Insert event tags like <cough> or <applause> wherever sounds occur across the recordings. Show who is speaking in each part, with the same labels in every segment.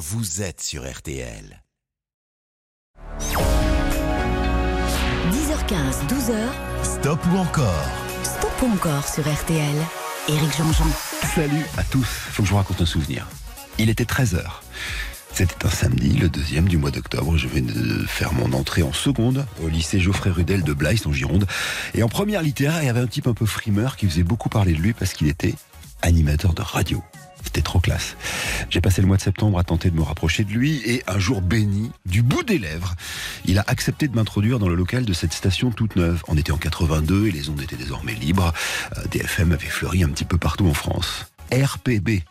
Speaker 1: vous êtes sur RTL.
Speaker 2: 10h15, 12h.
Speaker 1: Stop ou encore?
Speaker 2: Stop ou encore sur RTL. Éric Jean-Jean.
Speaker 3: Salut à tous. Faut que je vous raconte un souvenir. Il était 13h. C'était un samedi, le deuxième du mois d'octobre. Je venais de faire mon entrée en seconde au lycée Geoffrey Rudel de Blaise en Gironde. Et en première littéraire, il y avait un type un peu frimeur qui faisait beaucoup parler de lui parce qu'il était animateur de radio. C'était trop classe. J'ai passé le mois de septembre à tenter de me rapprocher de lui et un jour béni, du bout des lèvres, il a accepté de m'introduire dans le local de cette station toute neuve. On était en 82 et les ondes étaient désormais libres. Euh, DFM avait fleuri un petit peu partout en France. RPB.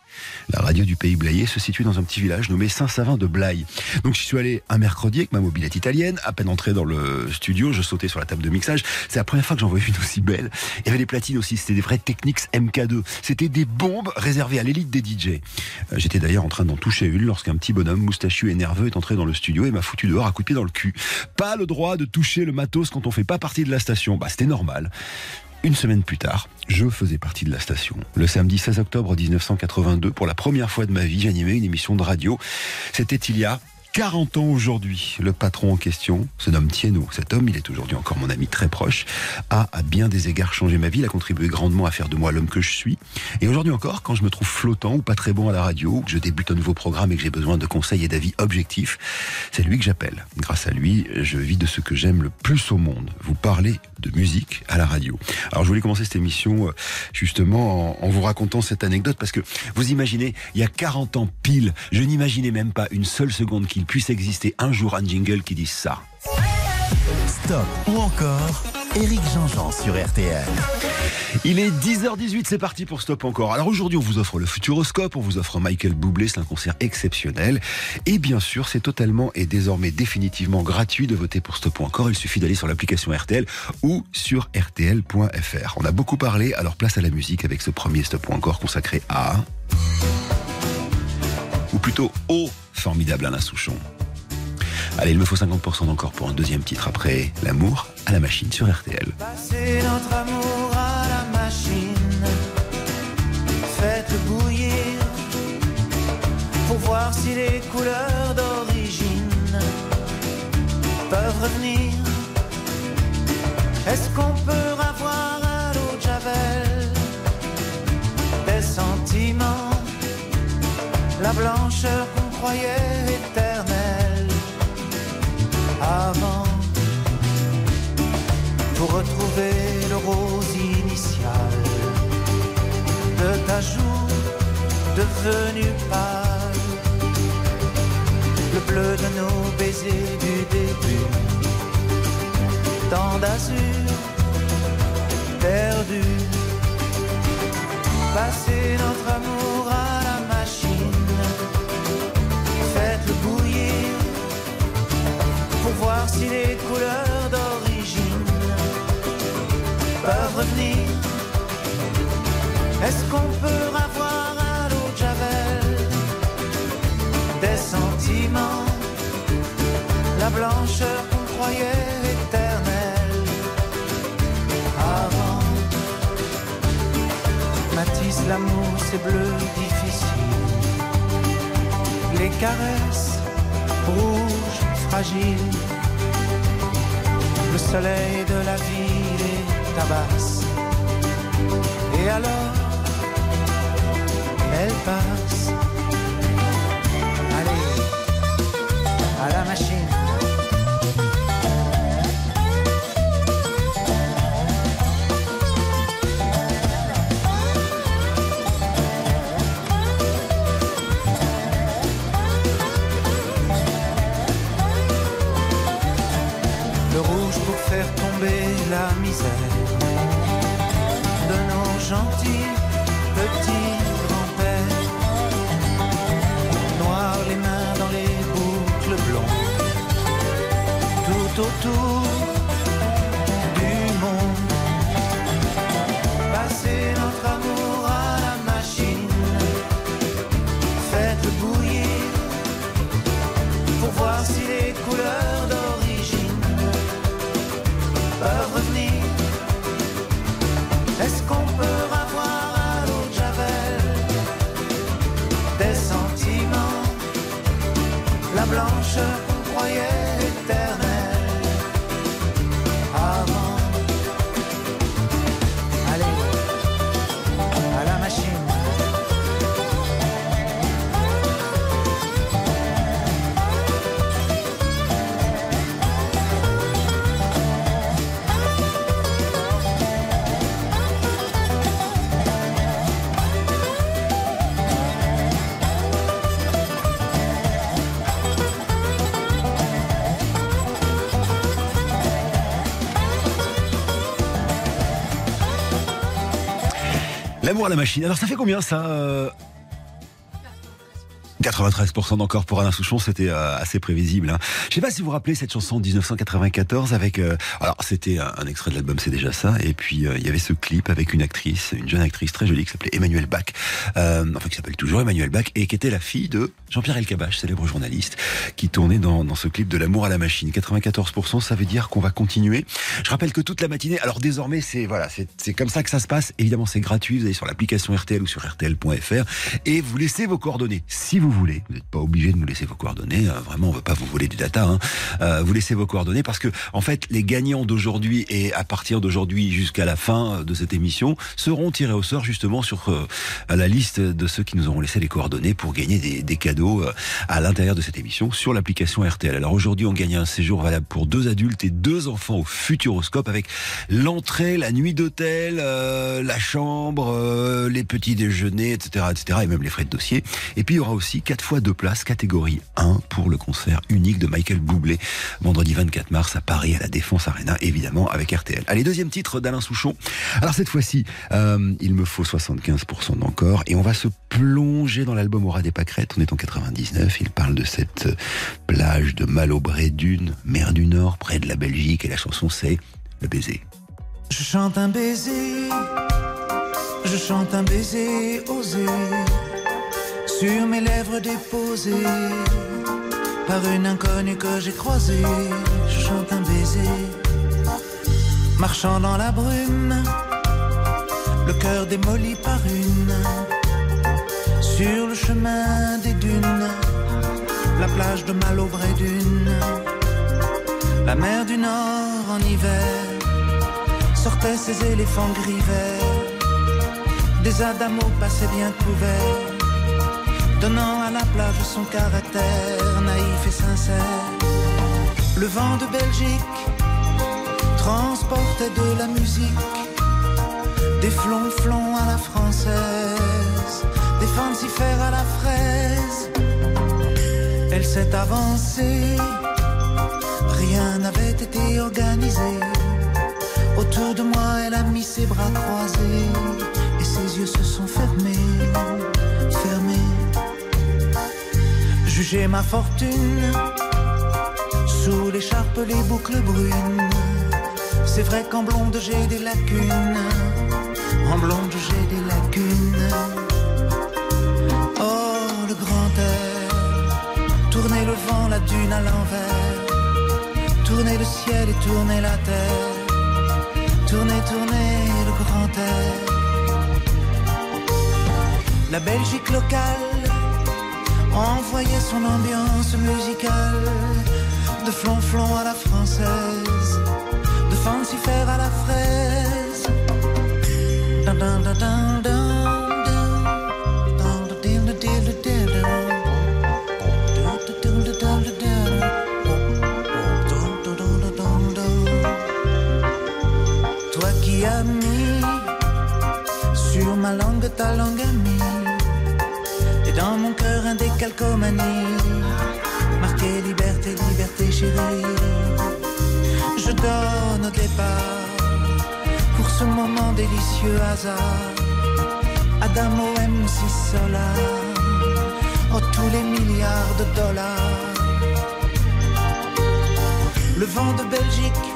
Speaker 3: La radio du pays Blayé se situe dans un petit village nommé Saint-Savin de Blaye. Donc je suis allé un mercredi avec ma mobilette italienne. À peine entré dans le studio, je sautais sur la table de mixage. C'est la première fois que j'en voyais une aussi belle. Il y avait des platines aussi. C'était des vraies Technics MK2. C'était des bombes réservées à l'élite des DJ. Euh, J'étais d'ailleurs en train d'en toucher une lorsqu'un petit bonhomme moustachu et nerveux est entré dans le studio et m'a foutu dehors à coup de pied dans le cul. Pas le droit de toucher le matos quand on fait pas partie de la station. Bah c'était normal. Une semaine plus tard, je faisais partie de la station. Le samedi 16 octobre 1982, pour la première fois de ma vie, j'animais une émission de radio. C'était il y a 40 ans aujourd'hui. Le patron en question se nomme Tieno. Cet homme, il est aujourd'hui encore mon ami très proche, a à bien des égards changé ma vie, il a contribué grandement à faire de moi l'homme que je suis. Et aujourd'hui encore, quand je me trouve flottant ou pas très bon à la radio, que je débute un nouveau programme et que j'ai besoin de conseils et d'avis objectifs, c'est lui que j'appelle. Grâce à lui, je vis de ce que j'aime le plus au monde, vous parler de musique à la radio. Alors je voulais commencer cette émission euh, justement en, vous racontant cette anecdote parce que vous imaginez, il y a 40 ans pile, je n'imaginais même pas une seule seconde qu'il puisse exister un jour un jingle qui dise ça.
Speaker 1: Stop ou encore Éric Jean-Jean sur RTL.
Speaker 3: Il est 10h18, c'est parti pour Stop encore. Alors aujourd'hui, on vous offre le Futuroscope, on vous offre Michael Bublé, c'est un concert exceptionnel. Et bien sûr, c'est totalement et désormais définitivement gratuit de voter pour Stop encore. Il suffit d'aller sur l'application RTL ou sur rtl.fr. On a beaucoup parlé, alors place à la musique avec ce premier Stop encore consacré à... Ou plutôt au formidable Alain Souchon. Allez, il me faut 50% d'encore pour un deuxième titre après L'amour à la machine sur RTL.
Speaker 4: La blancheur qu'on croyait éternelle avant? pour retrouver le rose initial de ta joue devenu pâle, le bleu de nos baisers du début, tant d'azur perdu, passer notre amour les couleurs d'origine peuvent revenir. Est-ce qu'on peut avoir à l'eau de Javel des sentiments, la blancheur qu'on croyait éternelle avant? Matisse, l'amour, c'est bleu difficile. Les caresses rouges, fragiles. Le soleil de la ville est tabasse. Et alors, elle passe. Machine.
Speaker 3: Alors ça fait combien ça euh 93% encore pour Alain Souchon, c'était euh, assez prévisible. Hein. Je sais pas si vous vous rappelez cette chanson de 1994 avec. euh, c'était un, extrait de l'album, c'est déjà ça. Et puis euh, il y avait ce clip avec une actrice, une jeune actrice très jolie qui s'appelait Emmanuel Bach, euh, enfin qui s'appelle toujours Emmanuel Bach et qui était la fille de Jean-Pierre Elkabbach, célèbre journaliste, qui tournait dans, ce clip de l'amour à la machine. 94%, ça veut dire qu'on va continuer. Je rappelle que toute la matinée. Alors désormais, c'est voilà, c'est comme ça que ça se passe. Évidemment, c'est gratuit. Vous allez sur l'application RTL ou sur RTL.fr et vous laissez vos coordonnées si vous voulez. Vous n'êtes pas obligé de nous laisser vos coordonnées. euh, vraiment, on veut pas vous voler du data. Hein. Vous laissez vos coordonnées parce que, en fait, les gagnants d'aujourd'hui et à partir d'aujourd'hui jusqu'à la fin de cette émission seront tirés au sort justement sur euh, la liste de ceux qui nous auront laissé les coordonnées pour gagner des, cadeaux euh, à l'intérieur de cette émission sur l'application RTL. Alors aujourd'hui, on gagne un séjour valable pour deux adultes et deux enfants au Futuroscope avec l'entrée, la nuit d'hôtel, euh, la chambre, les petits déjeuners, etc., etc., et même les frais de dossier. Et puis il y aura aussi quatre fois deux places catégorie 1 pour le concert unique de Michael Bublé vendredi 24 mars à Paris à la Défense Arena, évidemment avec RTL. Allez, deuxième titre d'Alain Souchon. Alors cette fois-ci, euh, il me faut 75% d'encore et on va se plonger dans l'album Aura des Pâquerettes. On est en 99. Il parle de cette plage de Malaubré-Dune, mer du Nord, près de la Belgique et la chanson c'est Le baiser.
Speaker 4: Je chante un baiser, je chante un baiser osé sur mes lèvres déposées par une inconnue que j'ai croisée. Je chante un baiser, marchant dans la brume, le cœur démoli par une, sur le chemin des dunes, la plage de Malaubré dune, la mer du Nord en hiver sortaient ces éléphants gris verts. Des adamos passaient bien couverts, donnant à la plage son caractère naïf et sincère. Le vent de Belgique transportait de la musique, des flonflons à la française, des fancifères à la fraise. Elle s'est avancée, rien n'avait été organisé. Autour de moi, elle a mis ses bras croisés et ses yeux se sont fermés, fermés. Jugez ma fortune sous l'écharpe, les boucles brunes. C'est vrai qu'en blonde j'ai des lacunes, en blonde j'ai des lacunes. Oh, le grand air, tournez le vent, la dune à l'envers, tournez le ciel et tournez la terre. Tournez, tournez le grand air. La Belgique locale envoyait son ambiance musicale de flonflon à la française, fancifère à la fraise. Dun. Toi qui as mis sur ma langue ta langue amie Et dans mon cœur un décalcomanie Marqué liberté, liberté chérie Pour ce moment délicieux hasard. Adamo MC Solar Oh tous les milliards de dollars. Le vent de Belgique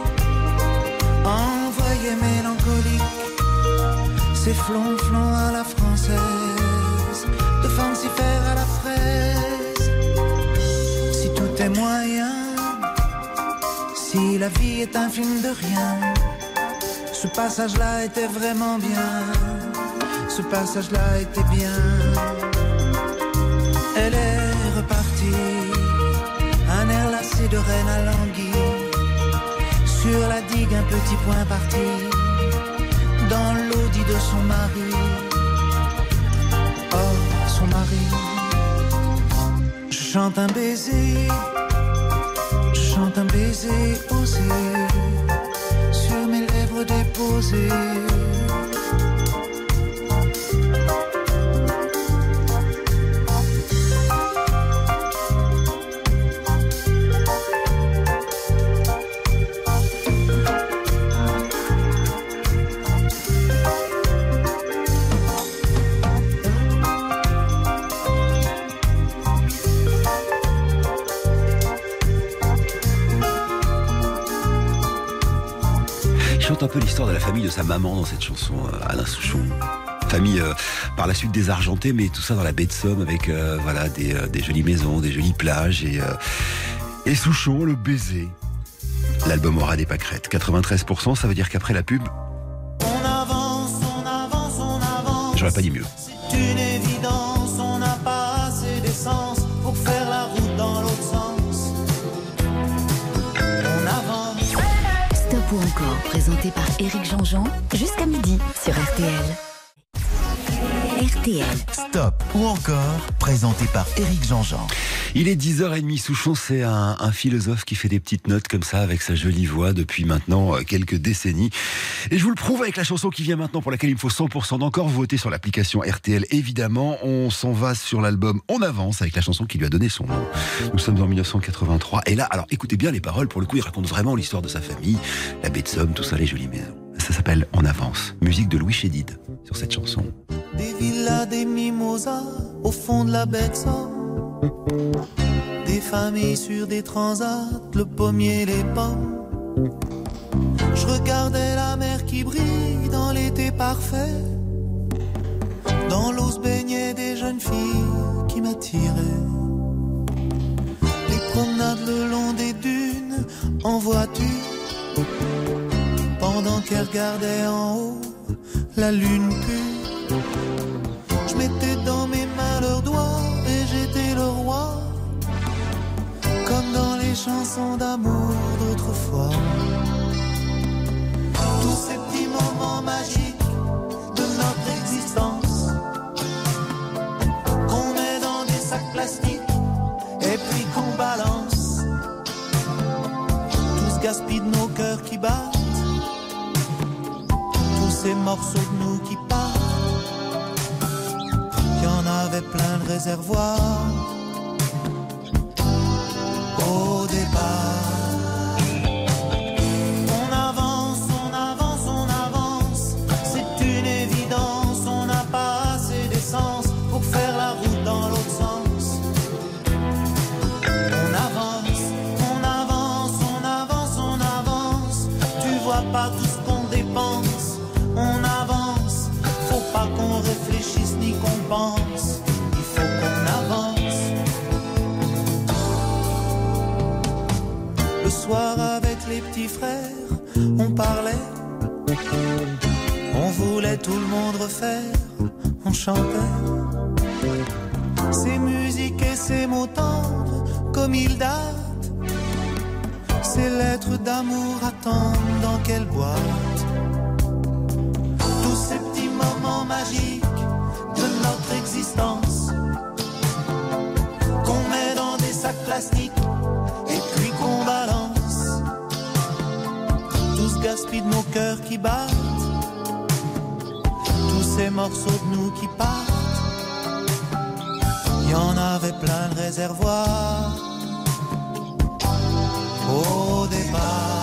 Speaker 4: envoyé mélancolique, c'est flonflon à la française, de fancifère à la fraise. Si tout est moyen, si la vie est un film de rien, ce passage-là était vraiment bien, ce passage-là était bien. Elle est repartie sirène à l'anguille. Sur la digue, un petit point parti. Dans l'audit de son mari. Oh, son mari. Je chante un baiser. Osé. Sur mes lèvres déposées.
Speaker 3: Peu l'histoire de la famille de sa maman dans cette chanson, euh, Alain Souchon. Famille euh, par la suite désargentée, mais tout ça dans la baie de Somme avec euh, voilà des, des, jolies maisons, des jolies plages et, et Souchon, le baiser. L'album aura des pâquerettes. 93%, ça veut dire qu'après la pub.
Speaker 4: On avance, on avance, on avance.
Speaker 3: J'aurais pas dit mieux.
Speaker 2: Ou encore, présenté par Éric Jean-Jean, jusqu'à midi sur RTL. RTL.
Speaker 1: Stop ou encore, présenté par Éric Jean-Jean.
Speaker 3: Il est 10h30, Souchon, c'est un, un, philosophe qui fait des petites notes comme ça avec sa jolie voix depuis maintenant euh, quelques décennies. Et je vous le prouve avec la chanson qui vient maintenant pour laquelle il faut 100% d'encore voter sur l'application RTL. Évidemment, on s'en va sur l'album On avance avec la chanson qui lui a donné son nom. Nous sommes en 1983. Et là, alors écoutez bien les paroles, pour le coup, il raconte vraiment l'histoire de sa famille, la baie de Somme, tout ça, les jolies maisons. Ça s'appelle On avance, musique de Louis Chédid sur cette chanson.
Speaker 4: Des villas, des mimosas au fond de la baie de Somme. Des familles sur des transats, le pommier, les pommes. Je regardais la mer qui brille dans l'été parfait. Dans l'eau se baignaient des jeunes filles qui m'attiraient. Les promenades le long des dunes en voiture. Pendant qu'elle regardait en haut la lune pure. Je mettais dans mes mains leurs doigts le roi. Comme dans les chansons d'amour d'autrefois. Tous ces petits moments magiques de notre existence. Qu'on met dans des sacs plastiques et puis qu'on balance. Tous gaspillent de nos cœurs qui battent. Tous ces morceaux de nous qui partent. Il y en avait plein de réservoirs On avance, on avance, on avance. C'est une évidence, on n'a pas assez d'essence pour faire la route dans l'autre sens. On avance, on avance, on avance, on avance. Tu vois pas tout ce qu'on dépense. On avance, faut pas qu'on réfléchisse ni qu'on pense. Petits frères, on parlait. On voulait tout le monde refaire, on chantait. Ces musiques et ces mots tendres, comme ils datent. Ces lettres d'amour attendent dans quelle boîte? Tous ces petits moments magiques de notre existence qu'on met dans des sacs plastiques De nos cœurs qui battent, tous ces morceaux de nous qui partent. Il y en avait plein de réservoirs au départ.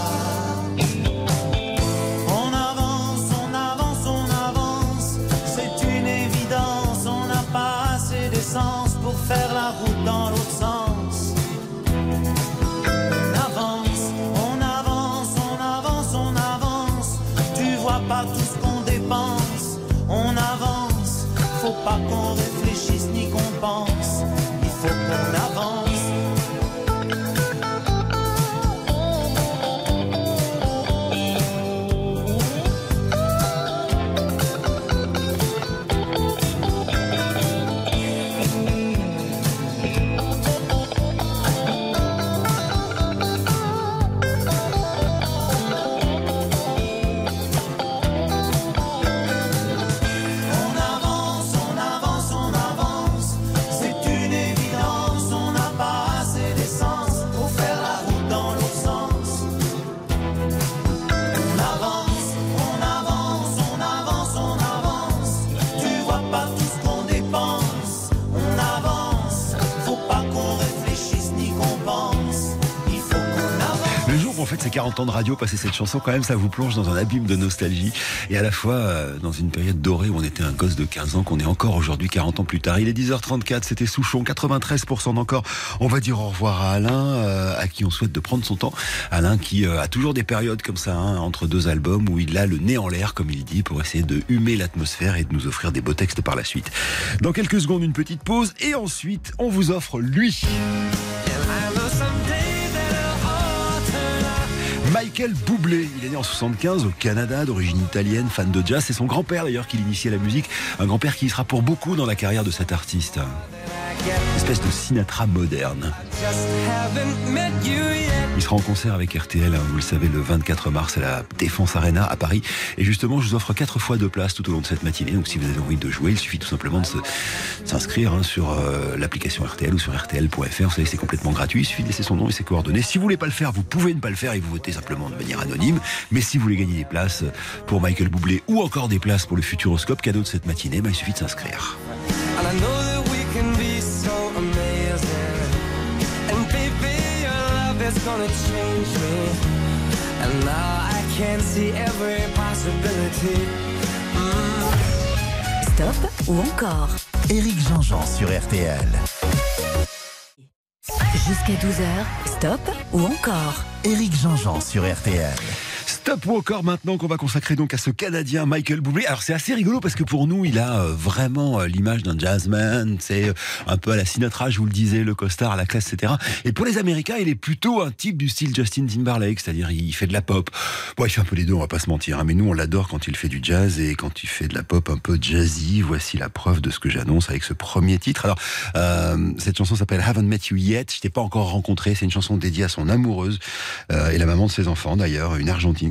Speaker 4: Pas qu'on réfléchisse ni qu'on pense, il faut qu'on avance.
Speaker 5: Ces 40 ans de radio, passer cette chanson, quand même, ça vous plonge dans un abîme de nostalgie. Et à la fois, euh, dans une période dorée où on était un gosse de 15 ans, qu'on est encore aujourd'hui, 40 ans plus tard. Il est 10h34, c'était Souchon, 93% d'encore. On va dire au revoir à Alain, euh, à qui on souhaite de prendre son temps. Alain qui euh, a toujours des périodes comme ça, hein, entre deux albums, où il a le nez en l'air, comme il dit, pour essayer de humer l'atmosphère et de nous offrir des beaux textes par la suite. Dans quelques secondes, une petite pause, et ensuite, on vous offre lui. Michael Bublé, il est né en 75 au Canada, d'origine italienne, fan de jazz. C'est son grand-père d'ailleurs qui l'initiait à la musique, un grand-père qui sera pour beaucoup dans la carrière de cet artiste. Une espèce de Sinatra moderne. Il sera en concert avec RTL, hein, vous le savez, le 24 mars à la Défense Arena à Paris. Et justement, je vous offre quatre fois de place tout au long de cette matinée. Donc si vous avez envie de jouer, il suffit tout simplement de s'inscrire hein, sur euh, l'application RTL ou sur RTL.fr. Vous savez, c'est complètement gratuit. Il suffit de laisser son nom et ses coordonnées. Si vous voulez pas le faire, vous pouvez ne pas le faire et vous votez simplement de manière anonyme. Mais si vous voulez gagner des places pour Michael Bublé ou encore des places pour le Futuroscope, cadeau de cette matinée, bah, il suffit de s'inscrire. Gonna change me. And now I can see every possibility.
Speaker 2: Mm. Stop ou encore?
Speaker 1: Éric Jean-Jean sur RTL.
Speaker 2: Jusqu'à 12h, stop ou encore?
Speaker 1: Éric Jean-Jean sur RTL.
Speaker 5: Stop Walker maintenant qu'on va consacrer donc à ce Canadien Michael Bublé. Alors c'est assez rigolo parce que pour nous il a euh, vraiment euh, l'image d'un jazzman, c'est euh, un peu à la Sinatra, je vous le disais, le costard, la classe, etc. Et pour les Américains il est plutôt un type du style Justin Timberlake, c'est-à-dire il fait de la pop. Bon il fait un peu les deux, on va pas se mentir, hein, mais nous on l'adore quand il fait du jazz et quand il fait de la pop un peu jazzy. Voici la preuve de ce que j'annonce avec ce premier titre. Alors cette chanson s'appelle Haven't Met You Yet. Je t'ai pas encore rencontré. C'est une chanson dédiée à son amoureuse et la maman de ses enfants d'ailleurs, une Argentine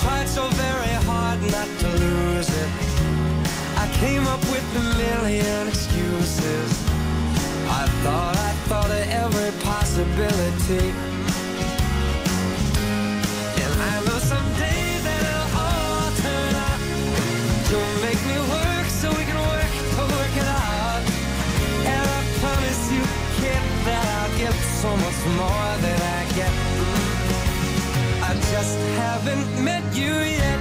Speaker 5: tried so very hard not to lose it. I came up with a million excuses. I thought I thought of every possibility. And I know someday that it'll all turn out. You'll make me work so we can work to work it out. And I promise you, kid, that I'll give so much more than I get just haven't met you yet.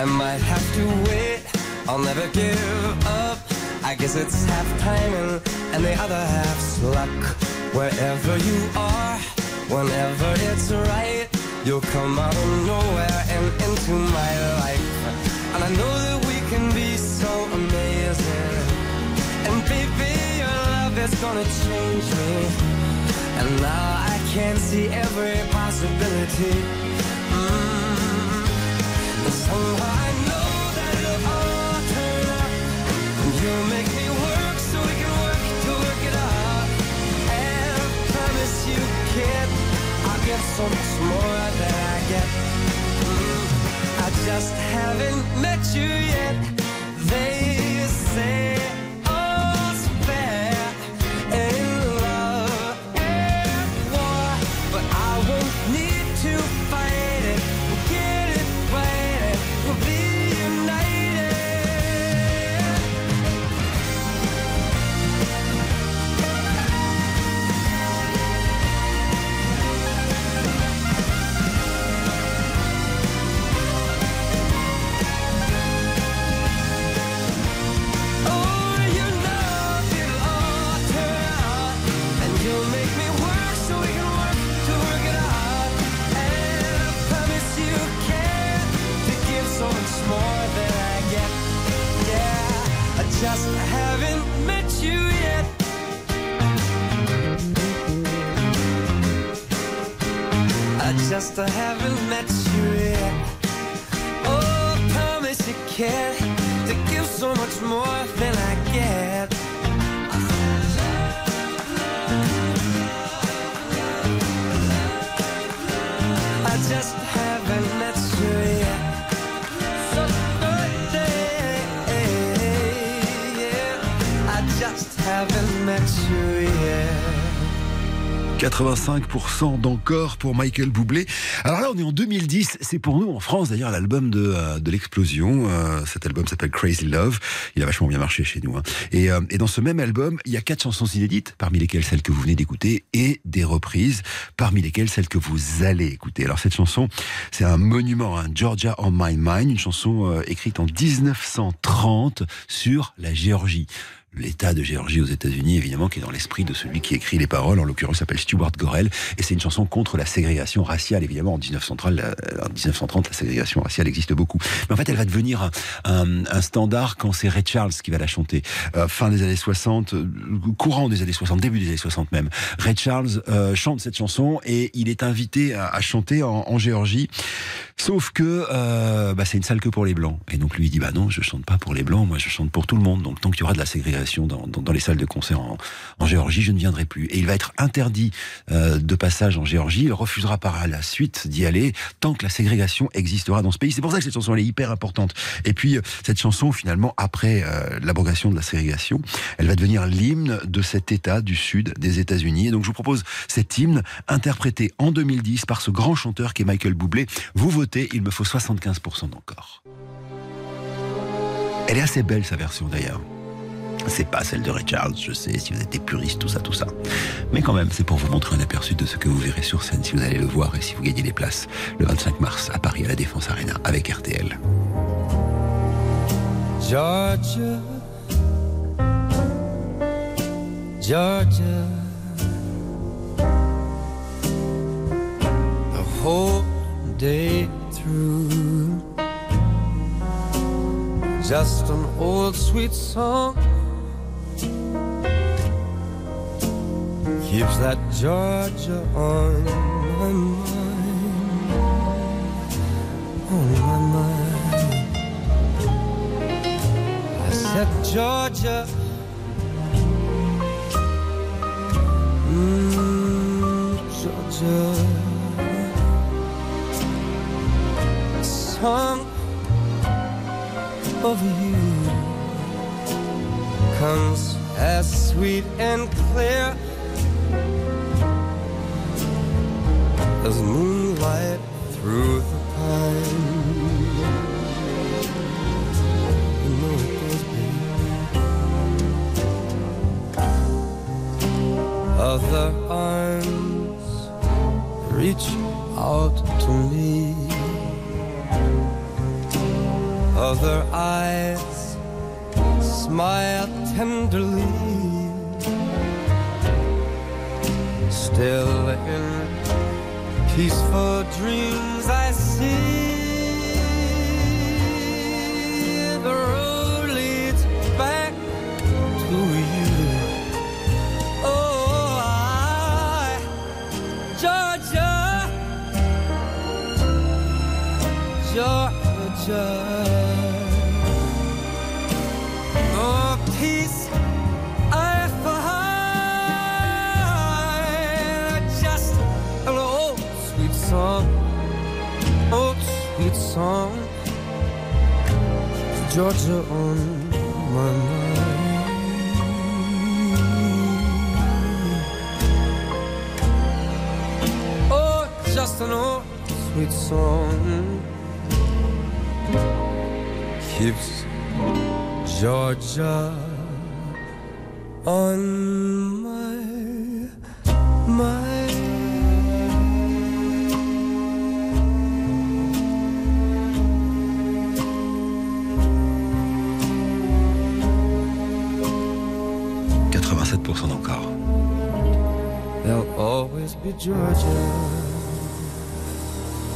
Speaker 5: I might have to wait, I'll never give up. I guess it's half timing and the other half's luck. Wherever you are, whenever it's right, you'll come out of nowhere and into my life. And I know that we can be is gonna change me. And now I can see every possibility. Mm. And somehow I know that it'll all turn. And you'll make me work so we can work to work it out. And I promise you, kid, I'll get so much more than I get. Mm. I just haven't met you yet. They say. I haven't met you yet. Oh, promise you care to give so much more than I get.
Speaker 3: 85% d'encore pour Michael Bublé. Alors là, on est en 2010. C'est pour nous, en France, d'ailleurs, l'album de, euh, de l'explosion. Euh, cet album s'appelle Crazy Love. Il a vachement bien marché chez nous. Hein. Et, euh, et dans ce même album, il y a quatre chansons inédites, parmi lesquelles celle que vous venez d'écouter, et des reprises, parmi lesquelles celle que vous allez écouter. Alors cette chanson, c'est un monument, hein, Georgia on My Mind, une chanson écrite en 1930 sur la Géorgie l'État de Géorgie aux États-Unis, évidemment, qui est dans l'esprit de celui qui écrit les paroles. En l'occurrence, s'appelle Stuart Gorel, et c'est une chanson contre la ségrégation raciale. Évidemment, en 1930, la, en 1930, la ségrégation raciale existe beaucoup. Mais en fait, elle va devenir un, standard quand c'est Ray Charles qui va la chanter. Euh, fin des années 60, euh, courant des années 60, début des années 60 même. Ray Charles euh, chante cette chanson et il est invité à, chanter en, Géorgie. Sauf que euh, bah, c'est une salle que pour les blancs. Et donc lui il dit bah non, je chante pas pour les blancs, moi je chante pour tout le monde. Donc tant qu'il y aura de la ségrégation dans, les salles de concert en, en, Géorgie, je ne viendrai plus. Et il va être interdit euh, de passage en Géorgie. Il refusera par la suite d'y aller tant que la ségrégation existera dans ce pays. C'est pour ça que cette chanson elle est hyper importante. Et puis euh, cette chanson, finalement, après euh, l'abrogation de la ségrégation, elle va devenir l'hymne de cet État du sud des États-Unis. Et donc je vous propose cet hymne interprété en 2010 par ce grand chanteur qui est Michael Bublé. Vous votez, il me faut 75% d'encore. Elle est assez belle sa version d'ailleurs. C'est pas celle de Ray Charles, je sais, si vous êtes des tout ça, tout ça. Mais quand même, c'est pour vous montrer un aperçu de ce que vous verrez sur scène si vous allez le voir et si vous gagnez les places le 25 mars à Paris à la Défense Arena avec RTL.
Speaker 5: Georgia, Georgia, just an old sweet song. Keeps that Georgia on my mind, on my mind. I said Georgia, mm, Georgia, a song of you comes as sweet and clear as moonlight through the pine. You know it goes, baby. Other arms reach out to me. Other eyes smile tenderly. Still in peaceful dreams I see the road leads back to you. Oh, I, Georgia, Georgia. Georgia on my mind. Oh, just an old sweet song keeps Georgia on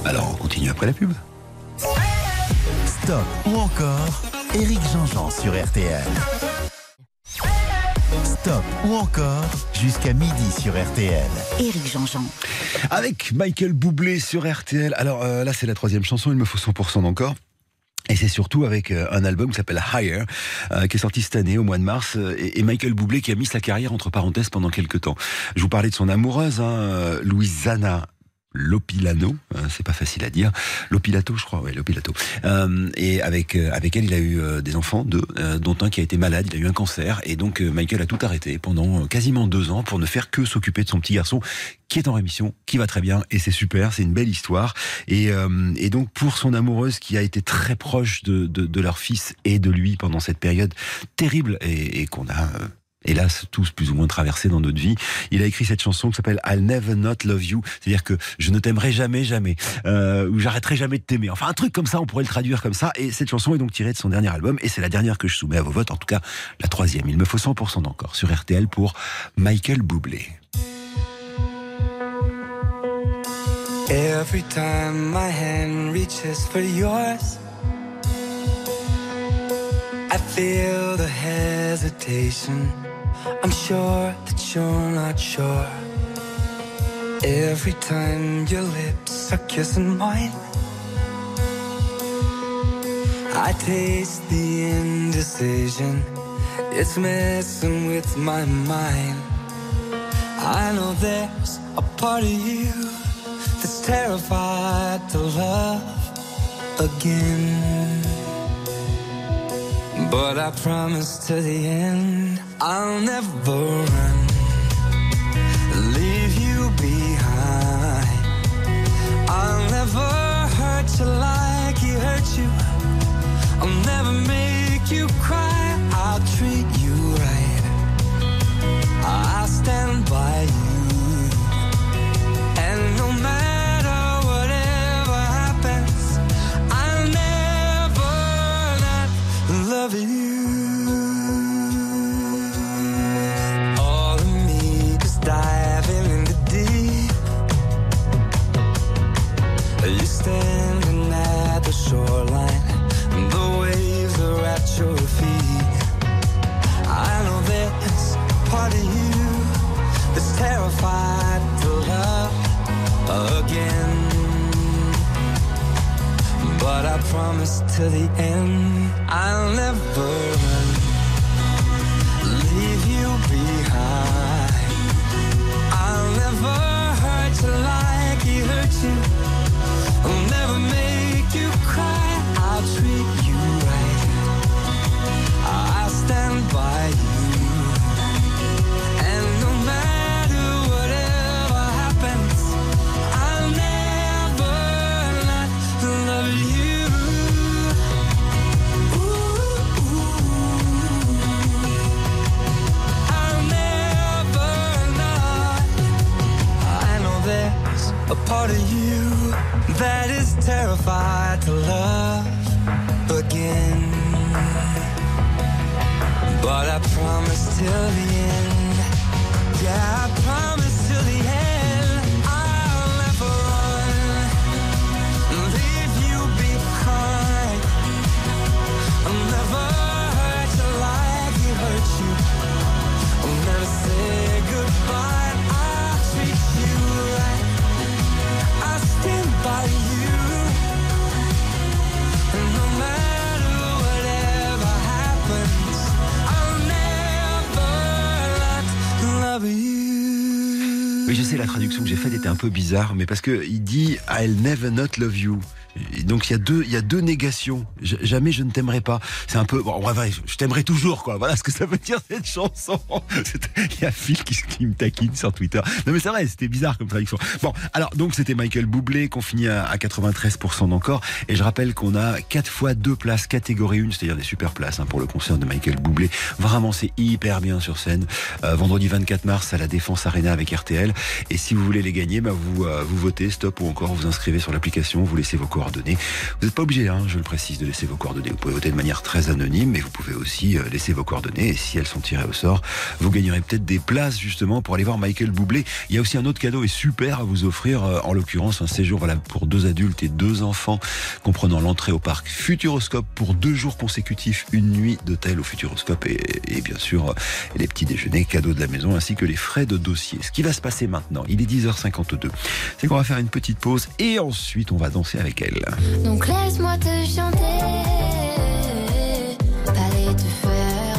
Speaker 3: Alors on continue après la pub.
Speaker 1: Stop ou encore Éric Jean-Jean sur RTL. Stop ou encore jusqu'à midi sur RTL.
Speaker 2: Éric Jean-Jean.
Speaker 3: Avec Michael Bublé sur RTL. Alors euh, là c'est la troisième chanson, il me faut 100% d'encore. Et c'est surtout avec euh, un album qui s'appelle Higher, euh, qui est sorti cette année au mois de mars, euh, et, Michael Bublé qui a mis sa carrière entre parenthèses pendant quelques temps. Je vous parlais de son amoureuse, hein, Louisanna Lopilano, hein, c'est pas facile à dire. Lopilato, je crois, ouais, Lopilato. Euh, et avec euh, avec elle, il a eu euh, des enfants, dont un qui a été malade, il a eu un cancer, et donc Michael a tout arrêté pendant quasiment deux ans pour ne faire que s'occuper de son petit garçon qui est en rémission, qui va très bien, et c'est super, c'est une belle histoire. Et, et, donc pour son amoureuse qui a été très proche de, de, leur fils et de lui pendant cette période terrible et qu'on a hélas tous plus ou moins traversés dans notre vie. Il a écrit cette chanson qui s'appelle I'll Never Not Love You, c'est-à-dire que je ne t'aimerai jamais, jamais, euh, ou j'arrêterai jamais de t'aimer. Enfin, un truc comme ça, on pourrait le traduire comme ça. Et cette chanson est donc tirée de son dernier album, et c'est la dernière que je soumets à vos votes, en tout cas la troisième. Il me faut 100% d'encore sur RTL pour Michael Bublé.
Speaker 5: Every time my hand reaches for yours I feel the hesitation I'm sure that you're not sure. Every time your lips are kissing mine, I taste the indecision. It's messing with my mind. I know there's a part of you that's terrified to love again. But I promise to the end I'll never run, leave you behind. I'll never hurt you like he hurt you. I'll never make you cry. I'll treat you right. I'll stand by you. Of you. All of me is diving in the deep. You standing at the shoreline, the waves are at your feet. I know there's part of you that's terrified to love again. But I promise to the end
Speaker 3: I'll never Leave you behind que j'ai faite était un peu bizarre, mais parce que il dit I'll never not love you donc il y a deux, il y a deux négations. jamais je ne t'aimerai pas. C'est un peu, bon, bref, je t'aimerai toujours, quoi. Voilà ce que ça veut dire cette chanson. <laughs> Il y a Phil qui, me taquine sur Twitter. Non mais c'est vrai, c'était bizarre comme traduction. Bon, alors donc c'était Michael Boublé qu'on finit à, 93% d'encore. Et je rappelle qu'on a quatre fois deux places catégorie 1, c'est-à-dire des super places hein, pour le concert de Michael Boublé. Vraiment, c'est hyper bien sur scène. Euh, vendredi 24 mars à la Défense Arena avec RTL. Et si vous voulez les gagner, bah, vous, euh, vous votez, stop ou encore vous inscrivez sur l'application, vous laissez vos coordonnées. Vous n'êtes pas obligé, hein, je le précise, de laisser vos coordonnées. Vous pouvez voter de manière très anonyme, mais vous pouvez aussi euh, laisser vos coordonnées. Et si elles sont tirées au sort, vous gagnerez peut-être des places justement pour aller voir Michael Boublé. Il y a aussi un autre cadeau et super à vous offrir, euh, en l'occurrence un séjour voilà, pour deux adultes et deux enfants, comprenant l'entrée au parc Futuroscope pour deux jours consécutifs, une nuit d'hôtel au Futuroscope et, et bien sûr les petits déjeuners cadeaux de la maison ainsi que les frais de dossier. Ce qui va se passer maintenant, il est 10h52, c'est qu'on va faire une petite pause et ensuite on va danser avec elle.
Speaker 6: Donc laisse-moi te chanter, t'allais te faire.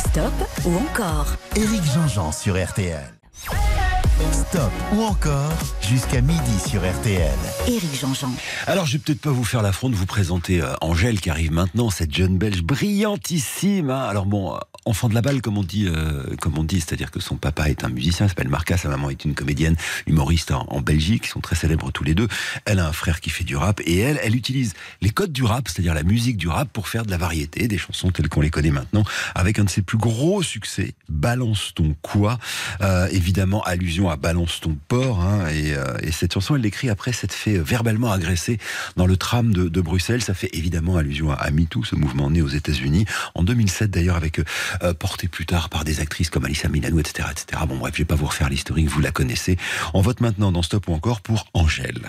Speaker 2: Stop ou encore
Speaker 1: Éric Jean-Jean sur RTL. Stop ou encore jusqu'à midi sur RTL.
Speaker 2: Éric Jean-Jean.
Speaker 3: Alors, je vais peut-être pas vous faire l'affront de vous présenter euh, Angèle qui arrive maintenant, cette jeune Belge brillantissime. hein. Alors bon, euh, enfant de la balle, comme on dit, euh, comme on dit, c'est-à-dire que son papa est un musicien, il s'appelle Marca, sa maman est une comédienne, humoriste en, en Belgique, ils sont très célèbres tous les deux. Elle a un frère qui fait du rap et elle, elle utilise les codes du rap, c'est-à-dire la musique du rap, pour faire de la variété, des chansons telles qu'on les connaît maintenant, avec un de ses plus gros succès, Balance ton quoi, Euh, évidemment allusion à Balance ton porc, hein, et, euh, et cette chanson, elle l'écrit après s'être fait verbalement agresser dans le tram de, Bruxelles. Ça fait évidemment allusion à, à MeToo, ce mouvement né aux États-Unis en 2007 d'ailleurs, avec euh, porté plus tard par des actrices comme Alissa Milano, etc., etc. Bon bref, je vais pas vous refaire l'historique, vous la connaissez. On vote maintenant dans Stop ou encore pour Angèle.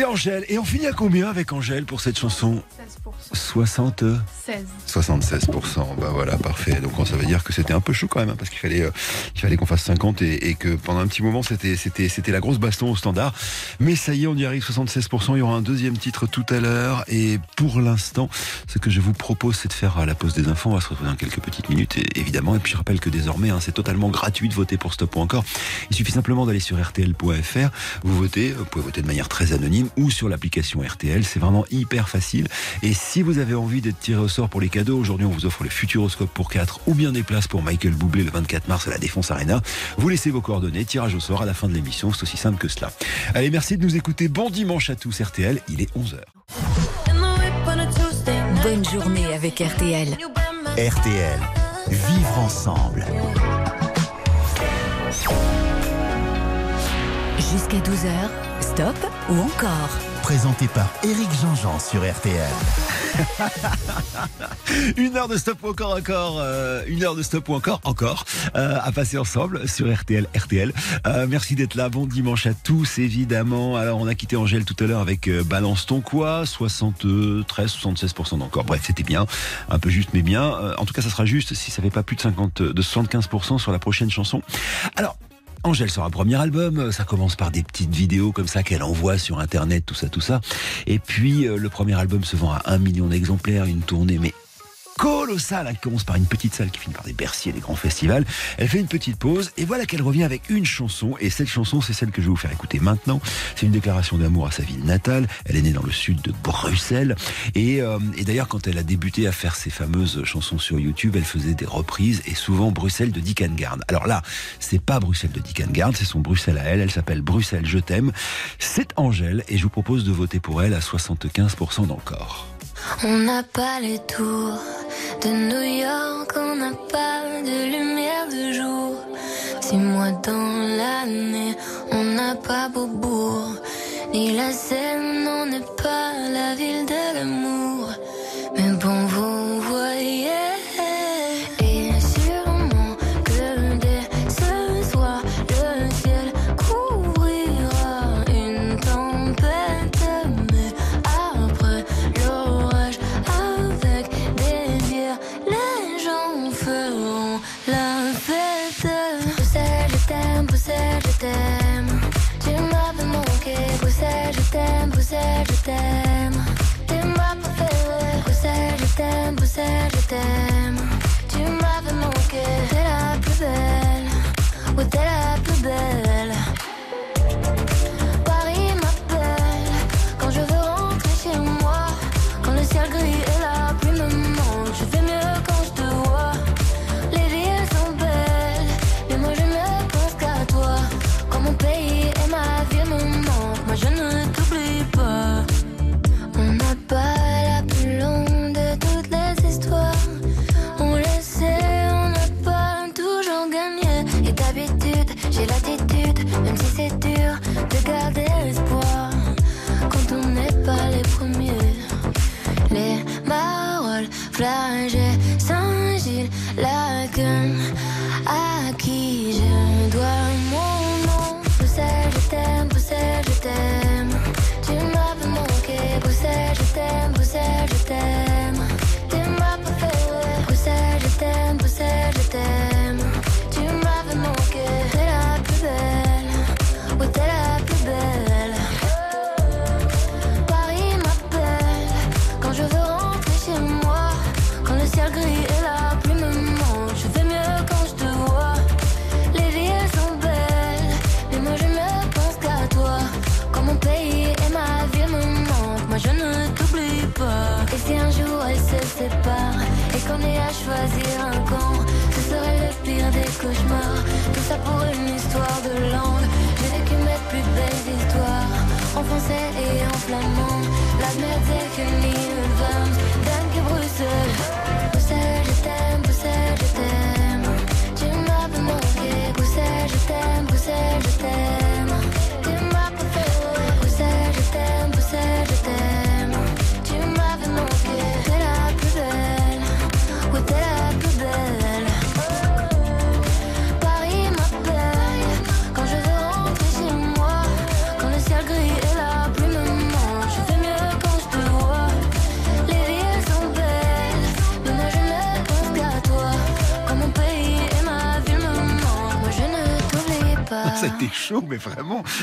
Speaker 3: C'était Angèle. Et on finit à combien avec Angèle pour cette chanson 60
Speaker 7: 16.
Speaker 3: 76%, bah voilà, parfait. Donc ça veut dire que c'était un peu chaud quand même, hein, parce qu'il fallait, euh, il fallait qu'on fasse 50 et, que pendant un petit moment c'était, la grosse baston au standard. Mais ça y est, on y arrive, 76%. Il y aura un deuxième titre tout à l'heure. Et pour l'instant, ce que je vous propose, c'est de faire euh, la pause des infos. On va se retrouver dans quelques petites minutes, évidemment. Et puis je rappelle que désormais, hein, c'est totalement gratuit de voter pour Stop ou encore. Il suffit simplement d'aller sur RTL.fr. Vous votez, vous pouvez voter de manière très anonyme ou sur l'application RTL. C'est vraiment hyper facile. Et si vous avez envie d'être tiré au sort pour les cadeaux, aujourd'hui on vous offre le Futuroscope pour 4 ou bien des places pour Michael Bublé le 24 mars à la Défense Arena. Vous laissez vos coordonnées, tirage au sort à la fin de l'émission, c'est aussi simple que cela. Allez, merci de nous écouter. Bon dimanche à tous RTL, il est 11h.
Speaker 2: Bonne journée avec RTL.
Speaker 1: RTL. Vivre ensemble.
Speaker 2: Jusqu'à 12h, stop ou encore
Speaker 1: présenté par Éric Jean-Jean sur RTL. <laughs>
Speaker 3: Une heure de stop ou encore encore, euh, une heure de stop ou encore encore euh, à passer ensemble sur RTL RTL. Euh, merci d'être là. Bon dimanche à tous évidemment. Alors on a quitté Angèle tout à l'heure avec euh, Balance ton quoi? 73 76% d'encore. Bref, c'était bien, un peu juste mais bien. Euh, en tout cas, ça sera juste si ça fait pas plus de 50 de 75% sur la prochaine chanson. Alors Angèle sort un premier album, ça commence par des petites vidéos comme ça qu'elle envoie sur internet, tout ça, tout ça. Et puis euh, le premier album se vend à un million d'exemplaires, une tournée mais colossale, hein, qui commence par une petite salle qui finit par des Bercy et des grands festivals. Elle fait une petite pause et voilà qu'elle revient avec une chanson. Et cette chanson, c'est celle que je vais vous faire écouter maintenant. C'est une déclaration d'amour à sa ville natale. Elle est née dans le sud de Bruxelles. Et, euh, et d'ailleurs, quand elle a débuté à faire ses fameuses chansons sur YouTube, elle faisait des reprises et souvent Bruxelles de Dick Gard. Alors là, c'est pas Bruxelles de Dick Gard, c'est son Bruxelles à elle. Elle s'appelle Bruxelles, je t'aime. C'est Angèle et je vous propose de voter pour elle à 75% d'encore.
Speaker 6: On n'a pas les tours de New York, on n'a pas de lumière de jour. Six mois dans l'année, on n'a pas Beaubourg, ni la Seine, on n'est pas la ville de l'amour. Mais bon, vous voyez. T'aime. Tu m'avais manqué, t'es la plus belle, ouais, t'es la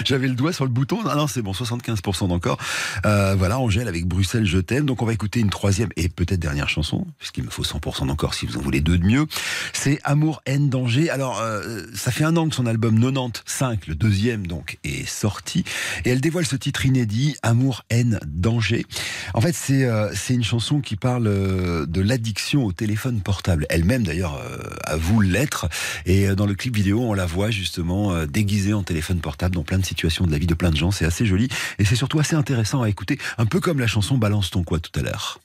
Speaker 3: j'avais le doigt sur le bouton. Non, non, c'est bon, 75% d'encore. Euh, voilà, Angèle avec Bruxelles, je t'aime. Donc on va écouter une troisième et peut-être dernière chanson, puisqu'il me faut 100% d'encore si vous en voulez deux de mieux. C'est Amour, haine, danger. Alors, euh, ça fait un an que son album 95, le deuxième donc, sorti. Et elle dévoile ce titre inédit, Amour, haine, danger. En fait, c'est euh, une chanson qui parle euh, de l'addiction au téléphone portable. Elle-même, d'ailleurs, euh, avoue l'être. Et euh, dans le clip vidéo, on la voit justement déguisée en téléphone portable dans plein de situations de la vie de plein de gens. C'est assez joli et c'est surtout assez intéressant à écouter, un peu comme la chanson Balance ton quoi tout à l'heure.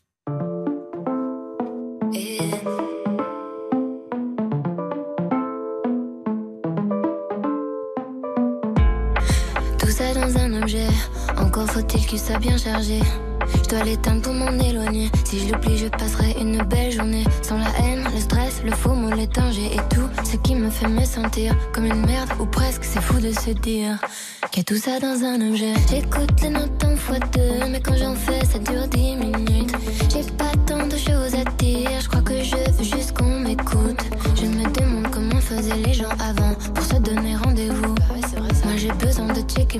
Speaker 6: Faut-il qu'il soit bien chargé. Je dois l'éteindre pour m'en éloigner. Si je l'oublie, je passerai une belle journée. Sans la haine, le stress, le faux mot, les dangers et tout ce qui me fait me sentir comme une merde ou presque. C'est fou de se dire qu'il y a tout ça dans un objet. J'écoute les notes en fois deux, mais quand j'en fais, ça dure dix minutes. J'ai pas tant de choses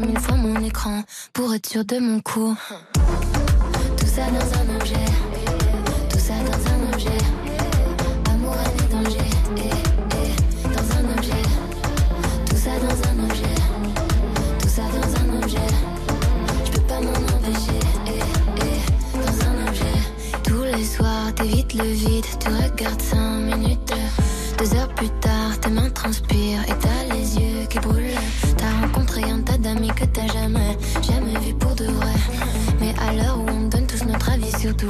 Speaker 6: fois mon écran pour être sûr de mon coup. Tout ça dans un objet. Tout ça dans un objet. Amour, et danger. Eh, eh, dans un objet. Tout ça dans un objet. Tout ça dans un objet. Je peux pas m'en empêcher. Eh, dans un objet. Tous les soirs, t'évites le vide. Tu regardes 5 minutes. Deux heures plus tard, tes mains transpirent et t'as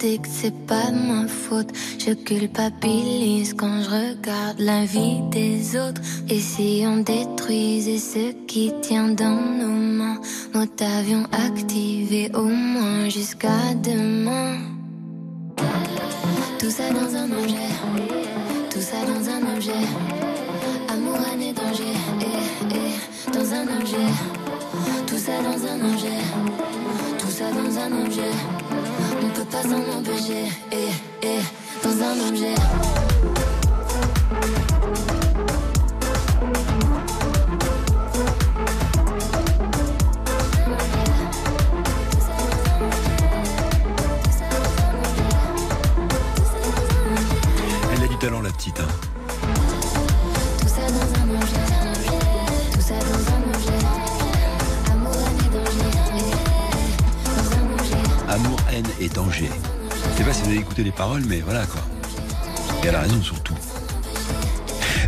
Speaker 6: addict, c'est pas ma faute. Je culpabilise quand je regarde la vie des autres. Et si on détruisait ce qui tient dans nos mains, nous t'avions activé au moins jusqu'à demain. Tout ça dans un objet, tout ça dans un objet. Amour, et danger, eh, eh, dans un objet. Tout ça dans un objet, tout ça dans un objet. On peut pas s'en empêcher, eh, eh, dans un objet. Danger.
Speaker 3: Je sais pas si vous avez écouté les paroles, mais voilà quoi. Et elle a raison surtout.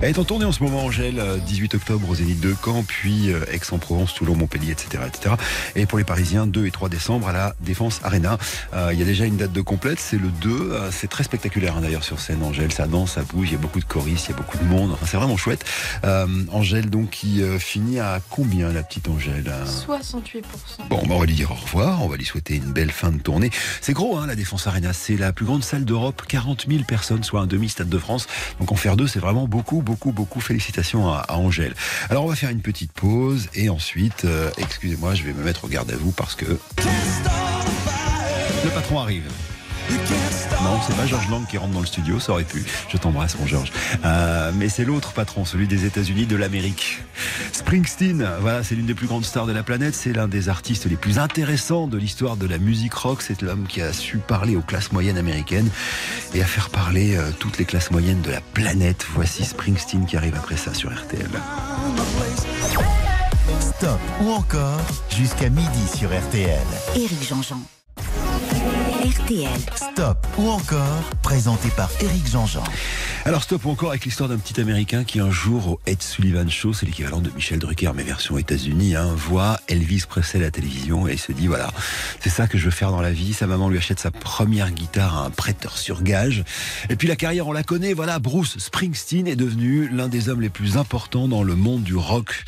Speaker 3: Elle est en tournée en ce moment, Angèle, euh, 18 octobre au Zénith de Caen, puis euh, Aix-en-Provence, Toulon, Montpellier, etc., etc. Et pour les Parisiens, 2 et 3 décembre à la Défense Arena. Euh, Il y a déjà une date de complète, c'est le 2. euh, c'est très spectaculaire hein, d'ailleurs sur scène, Angèle. Ça danse, ça bouge, il y a beaucoup de choristes, il y a beaucoup de monde. Enfin, c'est vraiment chouette. Euh, Angèle, donc, qui euh, finit à combien, la petite Angèle euh
Speaker 7: 68%.
Speaker 3: Bon, bah, on va lui dire au revoir, on va lui souhaiter une belle fin de tournée. C'est gros, hein, la Défense Arena, c'est la plus grande salle d'Europe, 40 000 personnes, soit un demi-stade de France. Donc en faire deux, c'est vraiment beaucoup, beaucoup, beaucoup. Félicitations à, à Angèle. Alors on va faire une petite pause et ensuite, euh, excusez-moi, je vais me mettre au garde à vous parce que le patron arrive. Non, c'est pas Georges Lang qui rentre dans le studio, ça aurait pu. Je t'embrasse, mon Georges. Euh, mais c'est l'autre patron, celui des États-Unis, de l'Amérique. Springsteen, voilà, c'est l'une des plus grandes stars de la planète. C'est l'un des artistes les plus intéressants de l'histoire de la musique rock. C'est l'homme qui a su parler aux classes moyennes américaines et à faire parler euh, toutes les classes moyennes de la planète. Voici Springsteen qui arrive après ça sur RTL.
Speaker 1: Stop ou encore jusqu'à midi sur RTL.
Speaker 2: Éric Jean-Jean. RTL.
Speaker 1: Stop ou encore présenté par Éric Jean-Jean.
Speaker 3: Alors stop ou encore avec l'histoire d'un petit Américain qui un jour au Ed Sullivan Show, c'est l'équivalent de Michel Drucker mais version États-Unis, hein, voit Elvis Presley à la télévision et il se dit voilà, c'est ça que je veux faire dans la vie. Sa maman lui achète sa première guitare à un prêteur sur gage. Et puis la carrière, on la connaît, voilà, Bruce Springsteen est devenu l'un des hommes les plus importants dans le monde du rock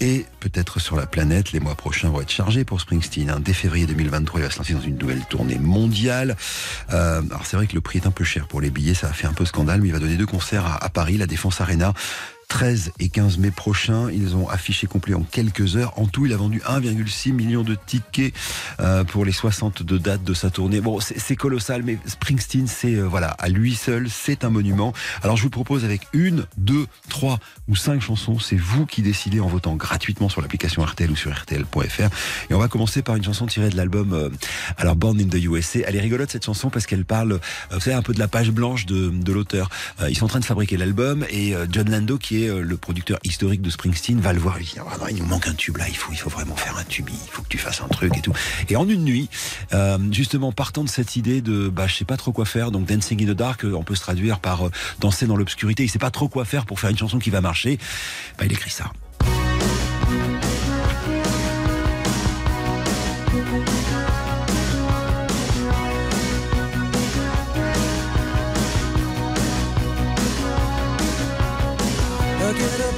Speaker 3: et peut-être sur la planète. Les mois prochains vont être chargés pour Springsteen. hein. Dès février 2023, il va se lancer dans une nouvelle tournée mondiale. Euh, alors c'est vrai que le prix est un peu cher pour les billets, ça a fait un peu scandale, mais il va donner deux concerts à, à Paris, la Défense Arena. 13 et 15 mai prochains. Ils ont affiché complet en quelques heures. En tout, il a vendu 1,6 million de tickets euh, pour les 62 dates de sa tournée. Bon, c'est colossal, mais Springsteen, c'est euh, voilà, à lui seul, c'est un monument. Alors je vous propose avec une, deux, trois ou cinq chansons. C'est vous qui décidez en votant gratuitement sur l'application RTL ou sur RTL.fr. Et on va commencer par une chanson tirée de l'album euh, alors Born in the USA. Elle est rigolote cette chanson parce qu'elle parle, vous savez, un peu de la page blanche de, de l'auteur. ils sont en train de fabriquer l'album et John Lando, qui est le producteur historique de Springsteen, va le voir lui dire ah il nous manque un tube là, il faut, il faut vraiment faire un tube, il faut que tu fasses un truc et tout. Et en une nuit, euh, justement partant de cette idée de bah je sais pas trop quoi faire, donc Dancing in the Dark, on peut se traduire par euh, danser dans l'obscurité. Il sait pas trop quoi faire pour faire une chanson qui va marcher. Bah il écrit ça.
Speaker 7: Get
Speaker 3: up.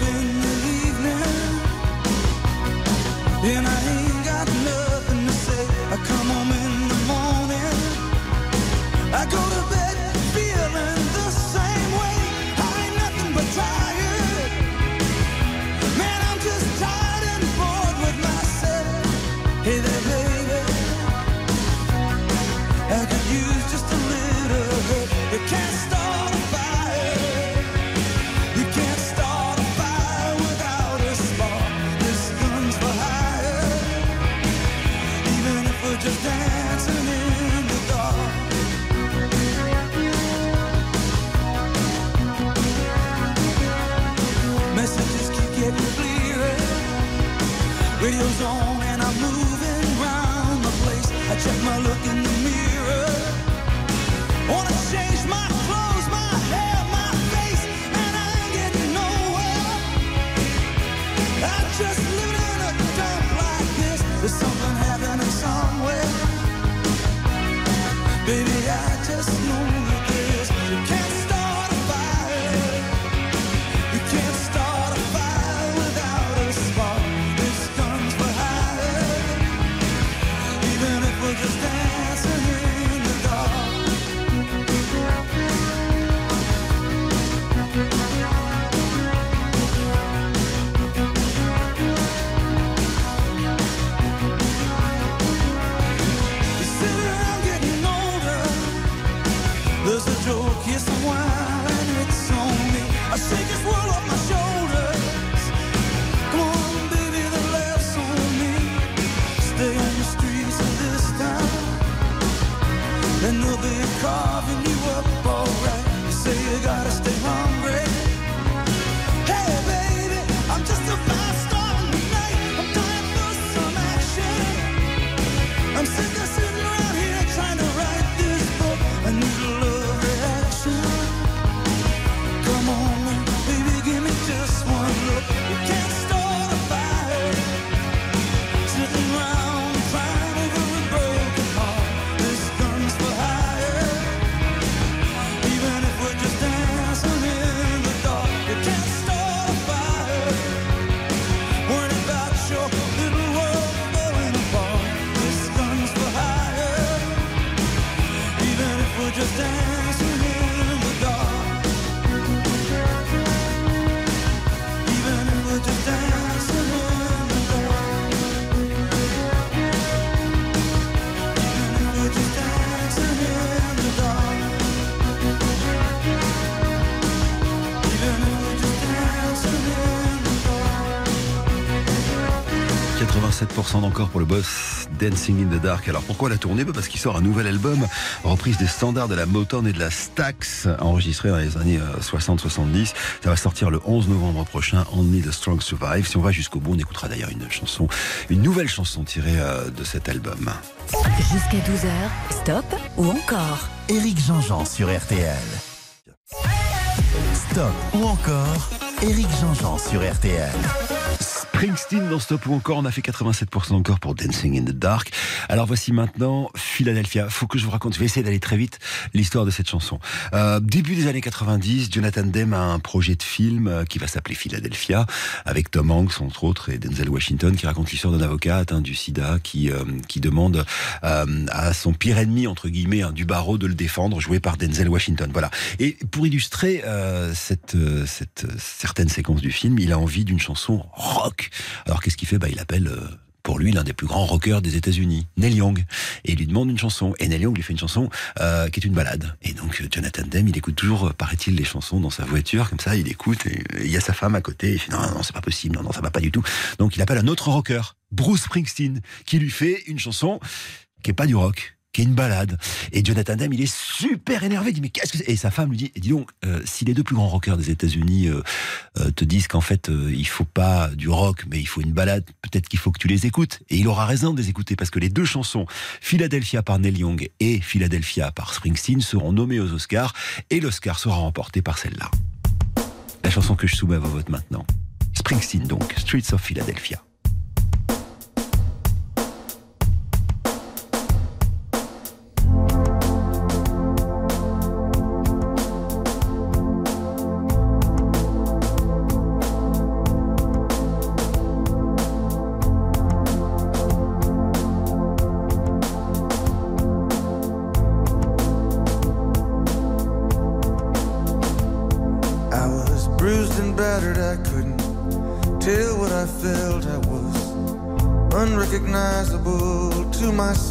Speaker 7: messages keep getting clearer. Radio's on and I'm moving round the place. I check my look in the mirror. Wanna change my
Speaker 3: 87% d'encore pour le boss Dancing in the Dark. Alors pourquoi la tournée? Parce qu'il sort un nouvel album, reprise des standards de la Motown et de la Stax, enregistré dans les années 60-70. Euh, Ça va sortir le 11 novembre prochain, Only the Strong Survive. Si on va jusqu'au bout, on écoutera d'ailleurs une chanson, une nouvelle chanson tirée euh, de cet album.
Speaker 2: Jusqu'à 12h, stop ou encore
Speaker 1: Éric Jean-Jean sur RTL. Stop ou encore Éric Jean-Jean sur RTL.
Speaker 3: Springsteen dans Stop ou encore on a fait 87% encore pour Dancing in the Dark. Alors voici maintenant Philadelphia. Faut que je vous raconte, je vais essayer d'aller très vite l'histoire de cette chanson. Euh, début des années 90, Jonathan Demme a un projet de film euh, qui va s'appeler Philadelphia avec Tom Hanks entre autres et Denzel Washington qui raconte l'histoire d'un avocat atteint du sida qui euh, qui demande euh, à son pire ennemi entre guillemets hein, du barreau de le défendre joué par Denzel Washington. Voilà. Et pour illustrer euh, cette cette certaine séquence du film, il a envie d'une chanson rock alors qu'est-ce qu'il fait? Bah, Il appelle euh, pour lui l'un des plus grands rockers des États-Unis, Neil Young, et il lui demande une chanson. Et Neil Young lui fait une chanson euh, qui est une balade. Et donc euh, Jonathan Demme, il écoute toujours, paraît-il, les chansons dans sa voiture, comme ça, il écoute, et il y a sa femme à côté, il fait non, non, c'est pas possible, non, non, ça va pas du tout. Donc il appelle un autre rocker, Bruce Springsteen, qui lui fait une chanson qui est pas du rock, qui est une balade. Et Jonathan Demme, il est super énervé. Il dit mais qu'est-ce que Et sa femme lui dit, dis donc, euh, si les deux plus grands rockers des États-Unis euh, euh, te disent qu'en fait il faut pas du rock, mais il faut une balade, peut-être qu'il faut que tu les écoutes. Et il aura raison de les écouter parce que les deux chansons, Philadelphia par Neil Young et Philadelphia par Springsteen, seront nommées aux Oscars et l'Oscar sera remporté par celle-là. La chanson que je soumets à votes maintenant. Springsteen donc, Streets of Philadelphia.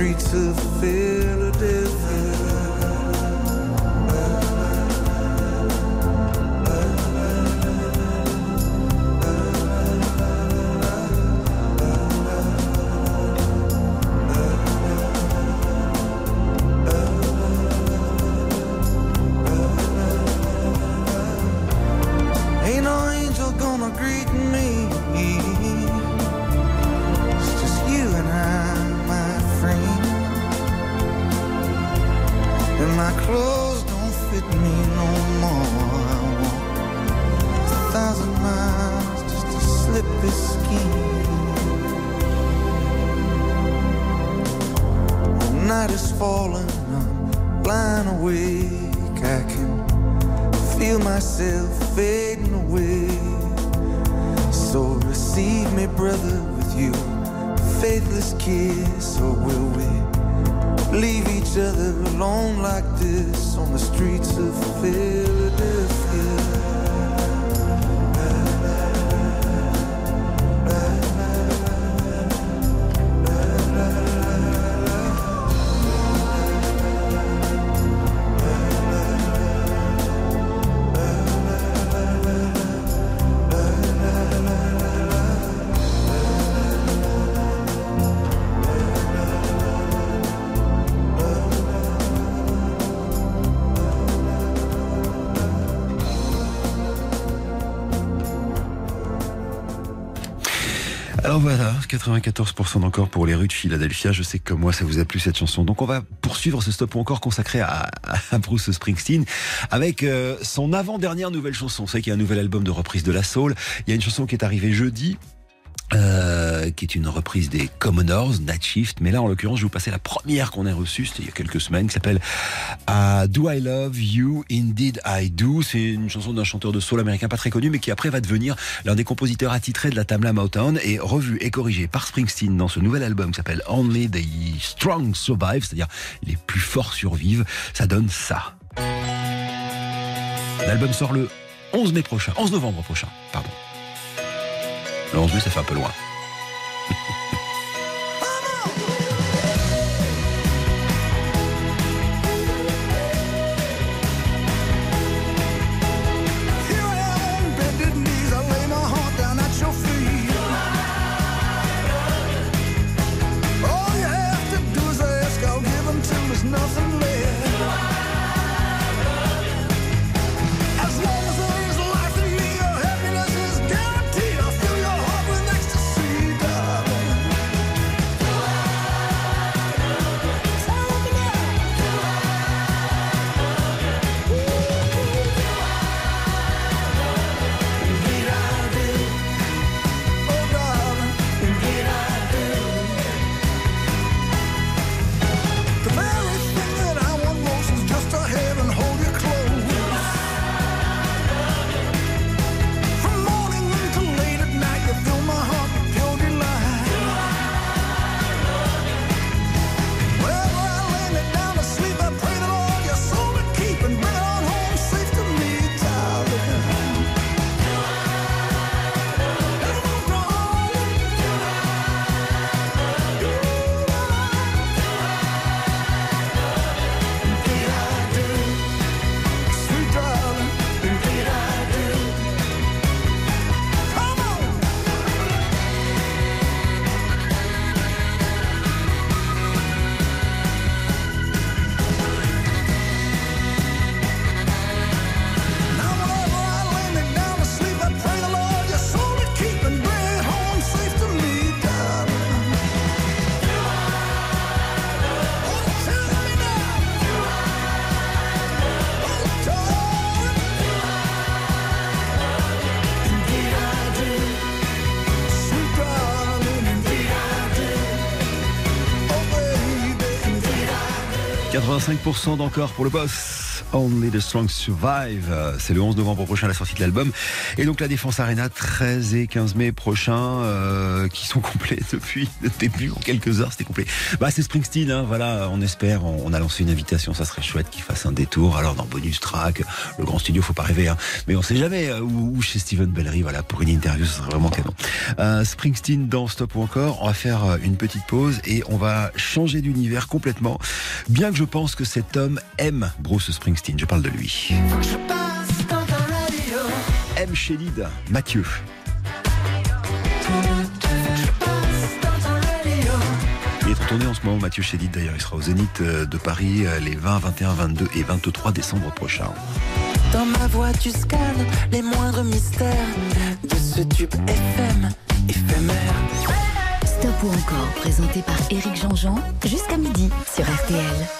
Speaker 4: Streets of Philadelphia.
Speaker 3: Alors voilà, 94% encore pour les rues de Philadelphia. Je sais que moi, ça vous a plu cette chanson. Donc on va poursuivre ce stop encore consacré à, à Bruce Springsteen avec euh, son avant-dernière nouvelle chanson. Vous savez qu'il y a un nouvel album de reprise de la soul. Il y a une chanson qui est arrivée jeudi Euh, qui est une reprise des Commoners, Night Shift. Mais là, en l'occurrence, je vais vous passer la première qu'on ait reçue, c'était il y a quelques semaines, qui s'appelle euh, Do I Love You, Indeed I Do? C'est une chanson d'un chanteur de soul américain pas très connu, mais qui après va devenir l'un des compositeurs attitrés de la Tamla Motown et revu et corrigé par Springsteen dans ce nouvel album qui s'appelle Only the Strong Survive, c'est-à-dire les plus forts survivent. Ça donne ça. L'album sort le 11 mai prochain, 11 novembre prochain, pardon. Le 11 mai, ça fait un peu loin. <laughs> 5% d'encore pour le boss. Only the Strong Survive. Euh, C'est le 11 novembre prochain la sortie de l'album. Et donc la Défense Arena 13 et 15 mai prochains euh, qui sont complets depuis le début. En quelques heures, c'était complet. Bah, c'est Springsteen, hein, voilà. On espère. On, a lancé une invitation. Ça serait chouette qu'il fasse un détour. Alors dans bonus track, le grand studio, faut pas rêver. Hein. Mais on sait jamais. euh, ou chez Steven Bellery, voilà, pour une interview, ce serait vraiment canon. Euh, Springsteen dans Stop ou encore. On va faire euh, une petite pause et on va changer d'univers complètement. Bien que je pense que cet homme aime Bruce Springsteen. Je parle de lui. M. Chédid, Mathieu. Il est en tournée en ce moment, Mathieu Chédid d'ailleurs. Il sera au Zénith euh, de Paris euh, les 20, 21, 22 et 23 décembre prochains.
Speaker 7: Dans ma voix, tu scannes les moindres mystères de ce tube FM éphémère.
Speaker 2: Stop ou encore, présenté par Éric Jean-Jean, jusqu'à midi sur RTL.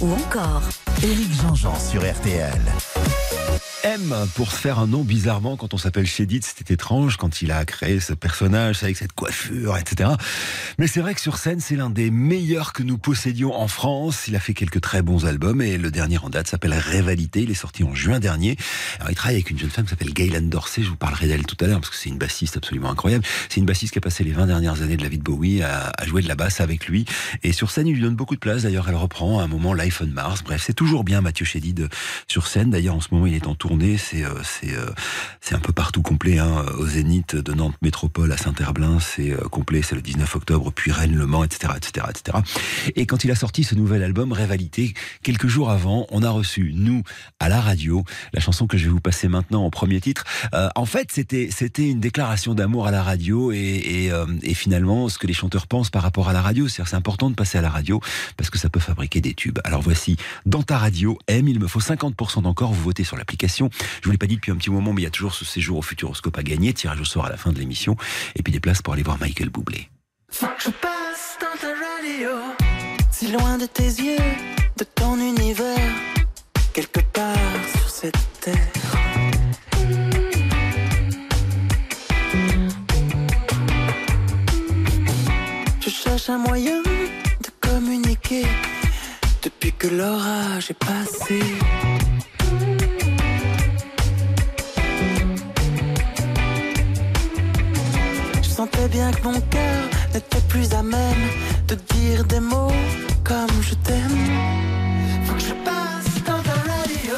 Speaker 2: Ou encore
Speaker 1: Éric Jean-Jean sur RTL.
Speaker 3: M pour se faire un nom bizarrement quand on s'appelle Chédid, c'était étrange quand il a créé ce personnage avec cette coiffure, etc. Mais c'est vrai que sur scène, c'est l'un des meilleurs que nous possédions en France. Il a fait quelques très bons albums et le dernier en date s'appelle Révalité. Il est sorti en juin dernier. Alors il travaille avec une jeune femme qui s'appelle Gaylan Dorsey. Je vous parlerai d'elle tout à l'heure parce que c'est une bassiste absolument incroyable. C'est une bassiste qui a passé les 20 dernières années de la vie de Bowie à, jouer de la basse avec lui. Et sur scène, il lui donne beaucoup de place. D'ailleurs, elle reprend à un moment Life on Mars. Bref, c'est toujours bien Mathieu Chédid sur scène. D'ailleurs, en ce moment, il est en tournée. C'est euh, c'est euh, c'est un peu partout complet. Hein. Au Zénith de Nantes Métropole à Saint-Herblain, c'est euh, complet. C'est le 19 octobre. Puis Rennes, Le Mans, etc., etc., etc. Et quand il a sorti ce nouvel album Révalité, quelques jours avant, on a reçu nous à la radio la chanson que je vais vous passer maintenant en premier titre. En fait, c'était une déclaration d'amour à la radio et, finalement ce que les chanteurs pensent par rapport à la radio. C'est-à-dire c'est important de passer à la radio parce que ça peut fabriquer des tubes. Alors voici dans ta radio M, il me faut 50% d'encore. Vous votez sur l'application l'émission. Je vous l'ai pas dit depuis un petit moment, mais il y a toujours ce séjour au Futuroscope à gagner, tirage au sort à la fin de l'émission, et puis des places pour aller voir Michael
Speaker 7: Boublé. Je passe dans ta radio, si loin de tes yeux, de ton univers, quelque part sur cette terre.
Speaker 5: Je cherche un moyen de communiquer depuis que l'orage est passé. Sentais bien que mon cœur n'était plus à même de dire des mots comme je t'aime. Faut que je passe dans ta radio.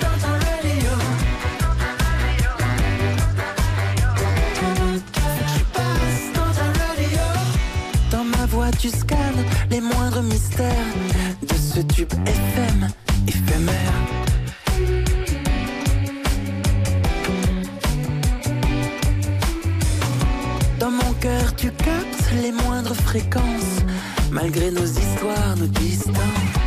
Speaker 5: Dans ta radio. Dans ma voix, tu scannes les moindres mystères de ce tube FM éphémère. Les moindres fréquences, malgré nos histoires, nos distances.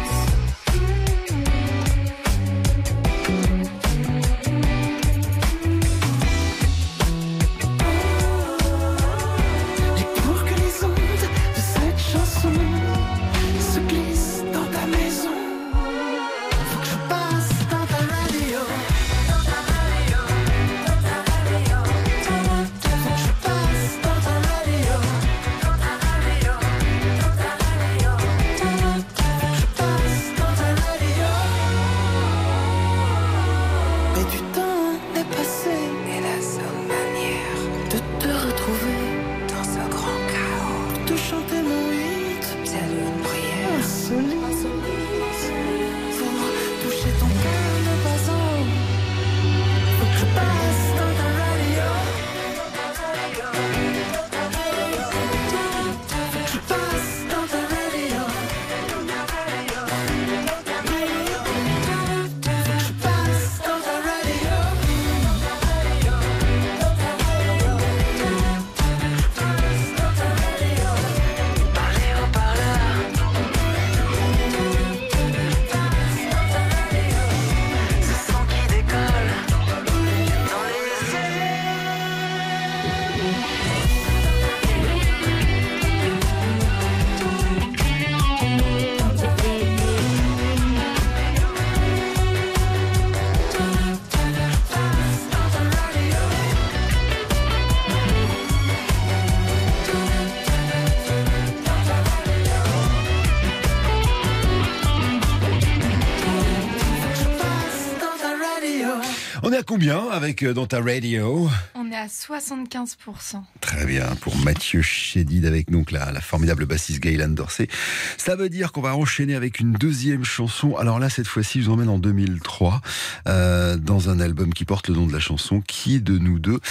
Speaker 3: Combien avec euh, dans ta radio
Speaker 8: On est à 75%.
Speaker 3: Très bien, pour Mathieu Chédid avec donc la, formidable bassiste Gaylan Dorsey. Ça veut dire qu'on va enchaîner avec une deuxième chanson. Alors là, cette fois-ci, je vous emmène en 2003 euh, dans un album qui porte le nom de la chanson, Qui de nous deux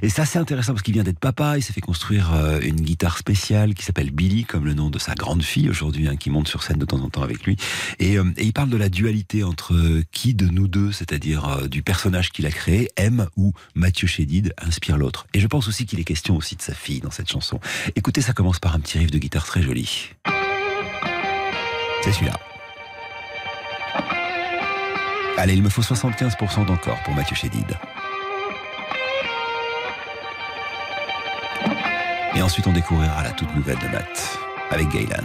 Speaker 3: Et ça, c'est intéressant parce qu'il vient d'être papa. Il s'est fait construire euh, une guitare spéciale qui s'appelle Billy, comme le nom de sa grande fille aujourd'hui, hein, qui monte sur scène de temps en temps avec lui. Et, euh, il parle de la dualité entre qui de nous deux, c'est-à-dire du personnage qu'il a créé, M ou Mathieu Chédid inspire l'autre. Et je pense aussi qu'il est question aussi de sa fille dans cette chanson. Écoutez, ça commence par un petit riff de guitare très joli. C'est celui-là. Allez, il me faut 75% d'encore pour Mathieu Chédid. Et ensuite, on découvrira la toute nouvelle de Matt avec Gaylan.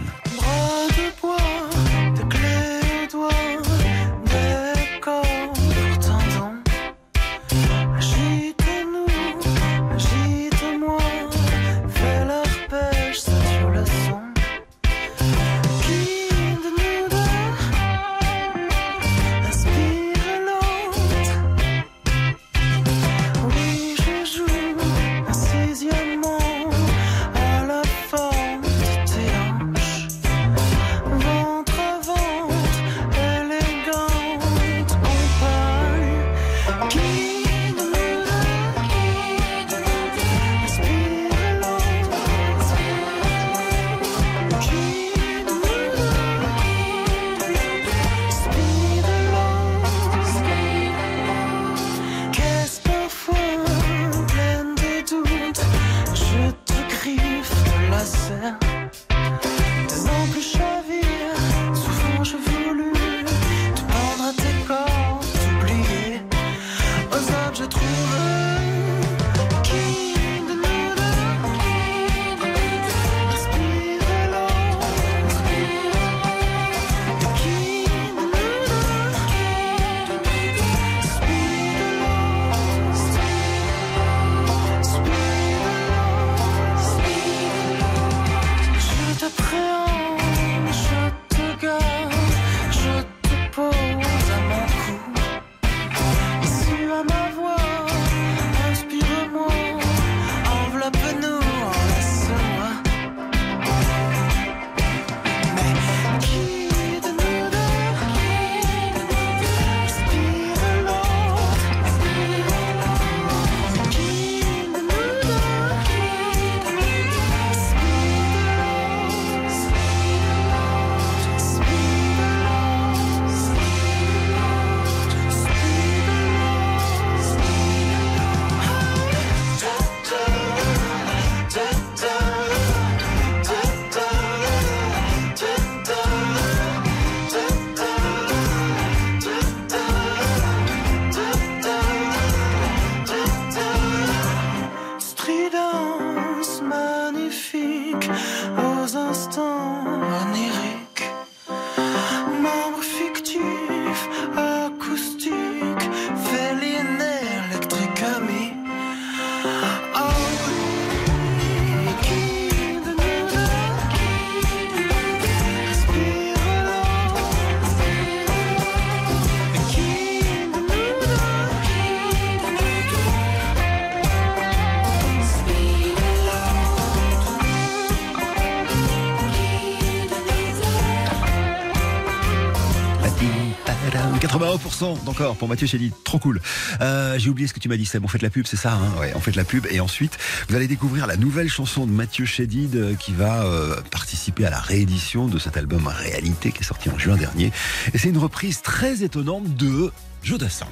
Speaker 3: 81% d'encore pour Mathieu Chédid. Trop cool. Euh, J'ai oublié ce que tu m'as dit, Seb. On fait la pub, c'est ça hein? On fait de la pub. Et ensuite, vous allez découvrir la nouvelle chanson de Mathieu Chédid euh, qui va euh, participer à la réédition de cet album Réalité qui est sorti en juin dernier. Et c'est une reprise très étonnante de Jodassin.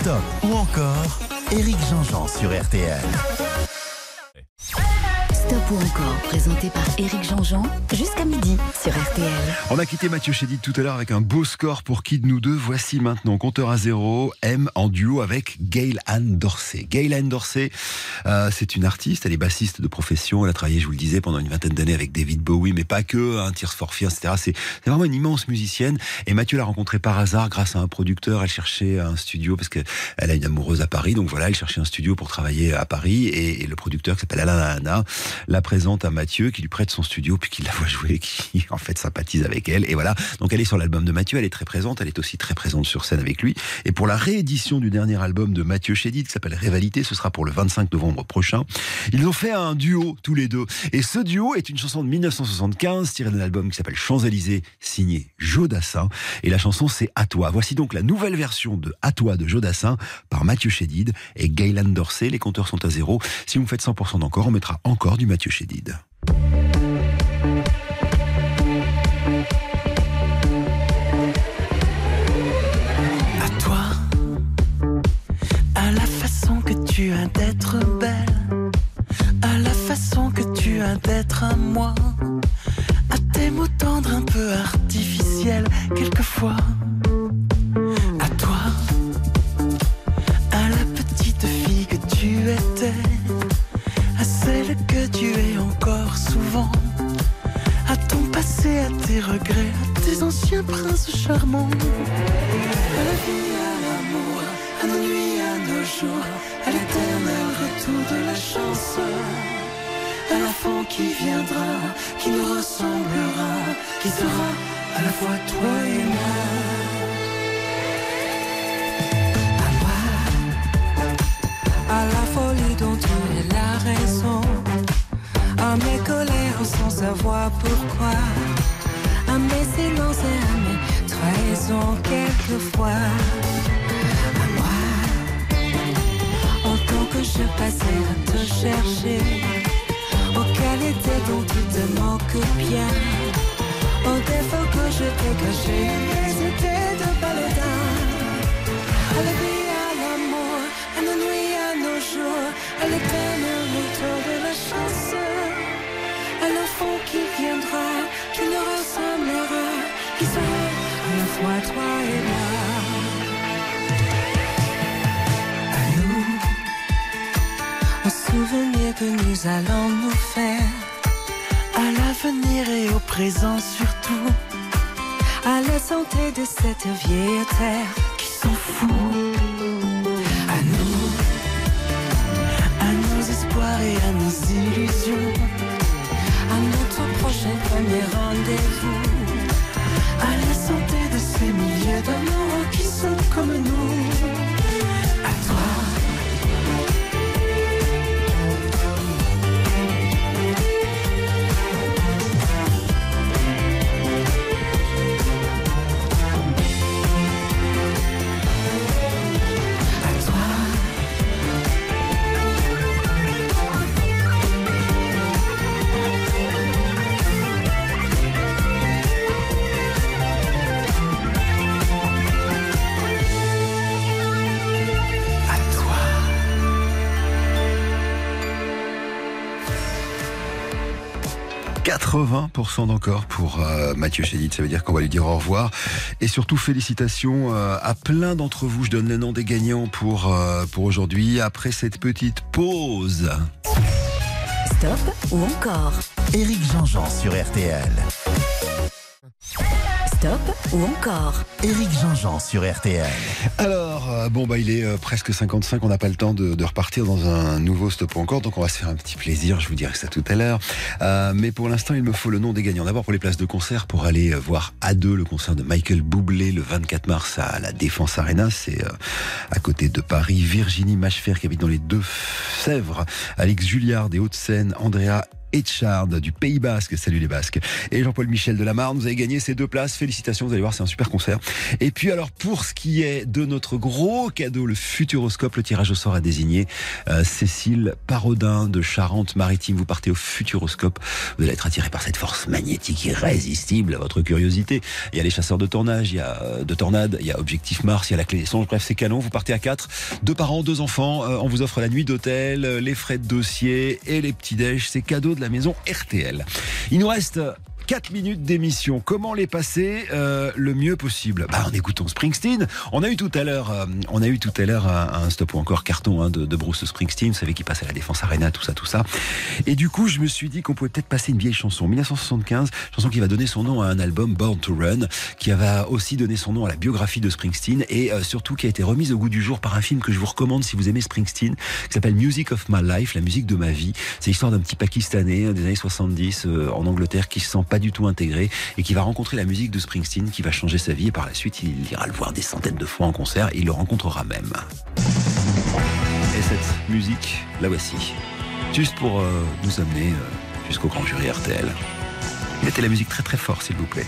Speaker 1: Stop ou encore Eric Jean-Jean sur RTL.
Speaker 2: Stop ou encore, présenté par Éric Jean-Jean, jusqu'à midi sur RTL.
Speaker 3: On a quitté Mathieu Chédid tout à l'heure avec un beau score pour qui de nous deux Voici maintenant compteur à zéro, M en duo avec Gail Anne Dorsey. Gail Anne Dorsey, euh, c'est une artiste, elle est bassiste de profession, elle a travaillé, je vous le disais, pendant une vingtaine d'années avec David Bowie, mais pas que, hein, Tears etc. C'est vraiment une immense musicienne. Et Mathieu l'a rencontrée par hasard grâce à un producteur. Elle cherchait un studio parce qu'elle a une amoureuse à Paris, donc voilà, elle cherchait un studio pour travailler à Paris. Et, le producteur qui s'appelle Alain Anna la présente à Mathieu, qui lui prête son studio, puis qui la voit jouer, <laughs> qui en fait sympathise avec elle. Et voilà, donc elle est sur l'album de Mathieu, elle est très présente, elle est aussi très présente sur scène avec lui. Et pour la réédition du dernier album de Mathieu Chédid, qui s'appelle Rivalité, ce sera pour le 25 novembre prochain. Ils ont fait un duo tous les deux. Et ce duo est une chanson de 1975 tirée d'un album qui s'appelle Champs-Élysées, signé Jodassin. Et la chanson c'est À toi. Voici donc la nouvelle version de À toi de Jodassin par Mathieu Chédid et Gaylan Dorsey. Les compteurs sont à zéro. Si vous faites 100% d'encore, on mettra encore du Mathieu Chédid.
Speaker 7: à toi, à la façon que tu as d'être belle, à la façon que tu as d'être à moi, à tes mots tendres un peu artificiels quelquefois, à toi, à la petite fille que tu étais, à tes regrets, à tes anciens princes charmants. À la vie, à l'amour, à nos nuits, à nos jours, à l'éternel retour de la chance. À l'enfant qui viendra, qui nous ressemblera, qui sera à la fois toi et moi, à
Speaker 5: la folie dont tu es la raison, à mes colères sans savoir pourquoi, à mes silences et à mes trahisons quelquefois. À moi, en tant que je passais à te chercher, aux qualités dont tu te moques bien, aux défauts que je t'ai cachés, c'était de baladin. À la vie, à l'amour, à nos nuits, à nos jours, à l'éternel retour de la chance. Fois toi et moi. À nous, au souvenir que nous allons nous faire,
Speaker 7: À l'avenir et au présent surtout,
Speaker 5: à la santé de cette vieille terre.
Speaker 7: qui s'en fout. À nous, à nos espoirs et à nos illusions.
Speaker 5: À notre prochain premier rendez-vous.
Speaker 7: D'amours qui sont comme nous.
Speaker 3: 80% d'encore pour euh, Mathieu Chédid. Ça veut dire qu'on va lui dire au revoir. Et surtout, félicitations euh, à plein d'entre vous. Je donne le nom des gagnants pour, euh, pour aujourd'hui. Après cette petite pause.
Speaker 2: Stop ou encore?
Speaker 1: Eric Jean-Jean sur RTL.
Speaker 2: Stop ou encore
Speaker 1: Eric Jean-Jean sur RTL.
Speaker 3: Alors, euh, bon, bah, il est euh, presque 55. On n'a pas le temps de, de repartir dans un nouveau stop ou encore. Donc, on va se faire un petit plaisir. Je vous dirai ça tout à l'heure. Euh, mais pour l'instant, il me faut le nom des gagnants. D'abord, pour les places de concert, pour aller voir A2, le concert de Michael Bublé, le 24 mars à la Défense Arena. C'est euh, à côté de Paris. Virginie Machefer, qui habite dans les Deux-Sèvres. Alex Julliard des Hauts-de-Seine. Andrea Etchard du Pays Basque. Salut les Basques. Et Jean-Paul Michel de la Marne, vous avez gagné ces deux places. Félicitations, vous allez voir, c'est un super concert. Et puis alors, pour ce qui est de notre gros cadeau, le Futuroscope, le tirage au sort a désigné euh, Cécile Parodin de Charente-Maritime. Vous partez au Futuroscope. Vous allez être attiré par cette force magnétique irrésistible à votre curiosité. Il y a les chasseurs de tournage, il y a euh, de tornades, il y a Objectif Mars, il y a la clé des songes. Bref, c'est canon. Vous partez à quatre. Deux parents, deux enfants. Euh, on vous offre la nuit d'hôtel, les frais de dossier et les petits déj. C'est cadeau de la maison RTL. Il nous reste 4 minutes d'émission. Comment les passer euh, le mieux possible? Bah, En écoutant Springsteen. On a eu tout à l'heure, euh, on a eu tout à l'heure un, stop ou encore carton hein, de, Bruce Springsteen. Vous savez qu'il passe à la Défense Arena, tout ça, tout ça. Et du coup, je me suis dit qu'on pouvait peut-être passer une vieille chanson, 1975, chanson qui va donner son nom à un album Born to Run, qui va aussi donner son nom à la biographie de Springsteen et euh, surtout qui a été remise au goût du jour par un film que je vous recommande si vous aimez Springsteen, qui s'appelle Music of My Life, la musique de ma vie. C'est l'histoire d'un petit Pakistanais euh, des années 70 euh, en Angleterre qui se sent pas du tout intégré et qui va rencontrer la musique de Springsteen qui va changer sa vie et par la suite il ira le voir des centaines de fois en concert et il le rencontrera même. Et cette musique, la voici. Juste pour euh, nous amener euh, jusqu'au grand jury RTL. Mettez la musique très très fort s'il vous plaît.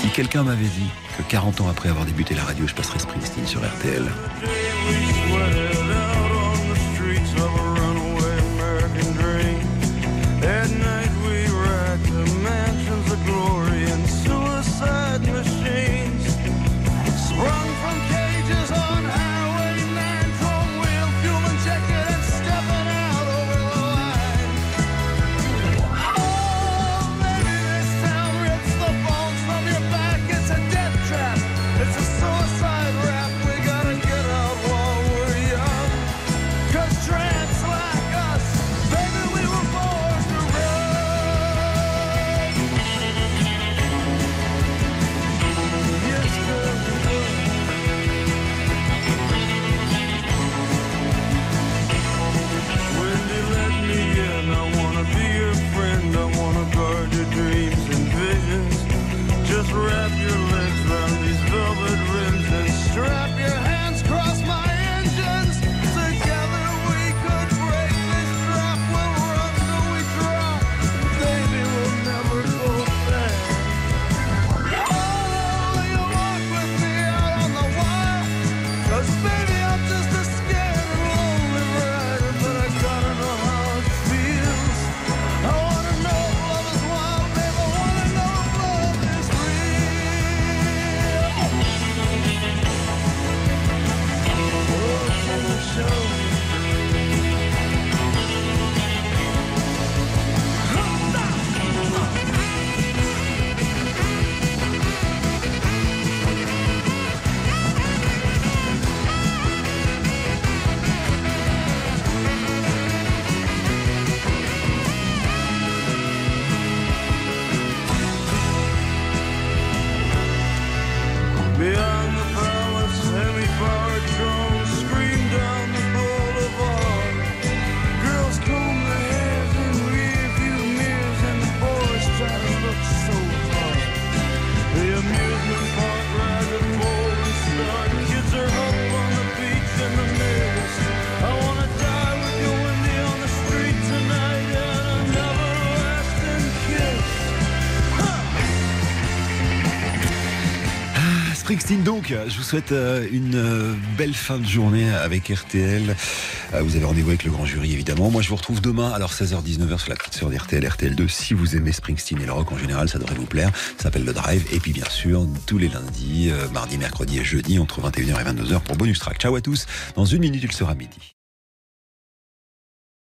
Speaker 3: Si quelqu'un m'avait dit que 40 ans après avoir débuté la radio, je passerais Springsteen sur RTL. Springsteen donc, je vous souhaite euh, une euh, belle fin de journée avec RTL. Euh, Vous avez rendez-vous avec le grand jury évidemment. Moi je vous retrouve demain alors 16h-19h sur la petite sœur d'RTL, RTL2. Si vous aimez Springsteen et le rock en général, ça devrait vous plaire. Ça s'appelle le Drive. Et puis bien sûr, tous les lundis, euh, mardi, mercredi et jeudi entre 21h et 22h pour Bonus Track. Ciao à tous. Dans une minute, il sera midi.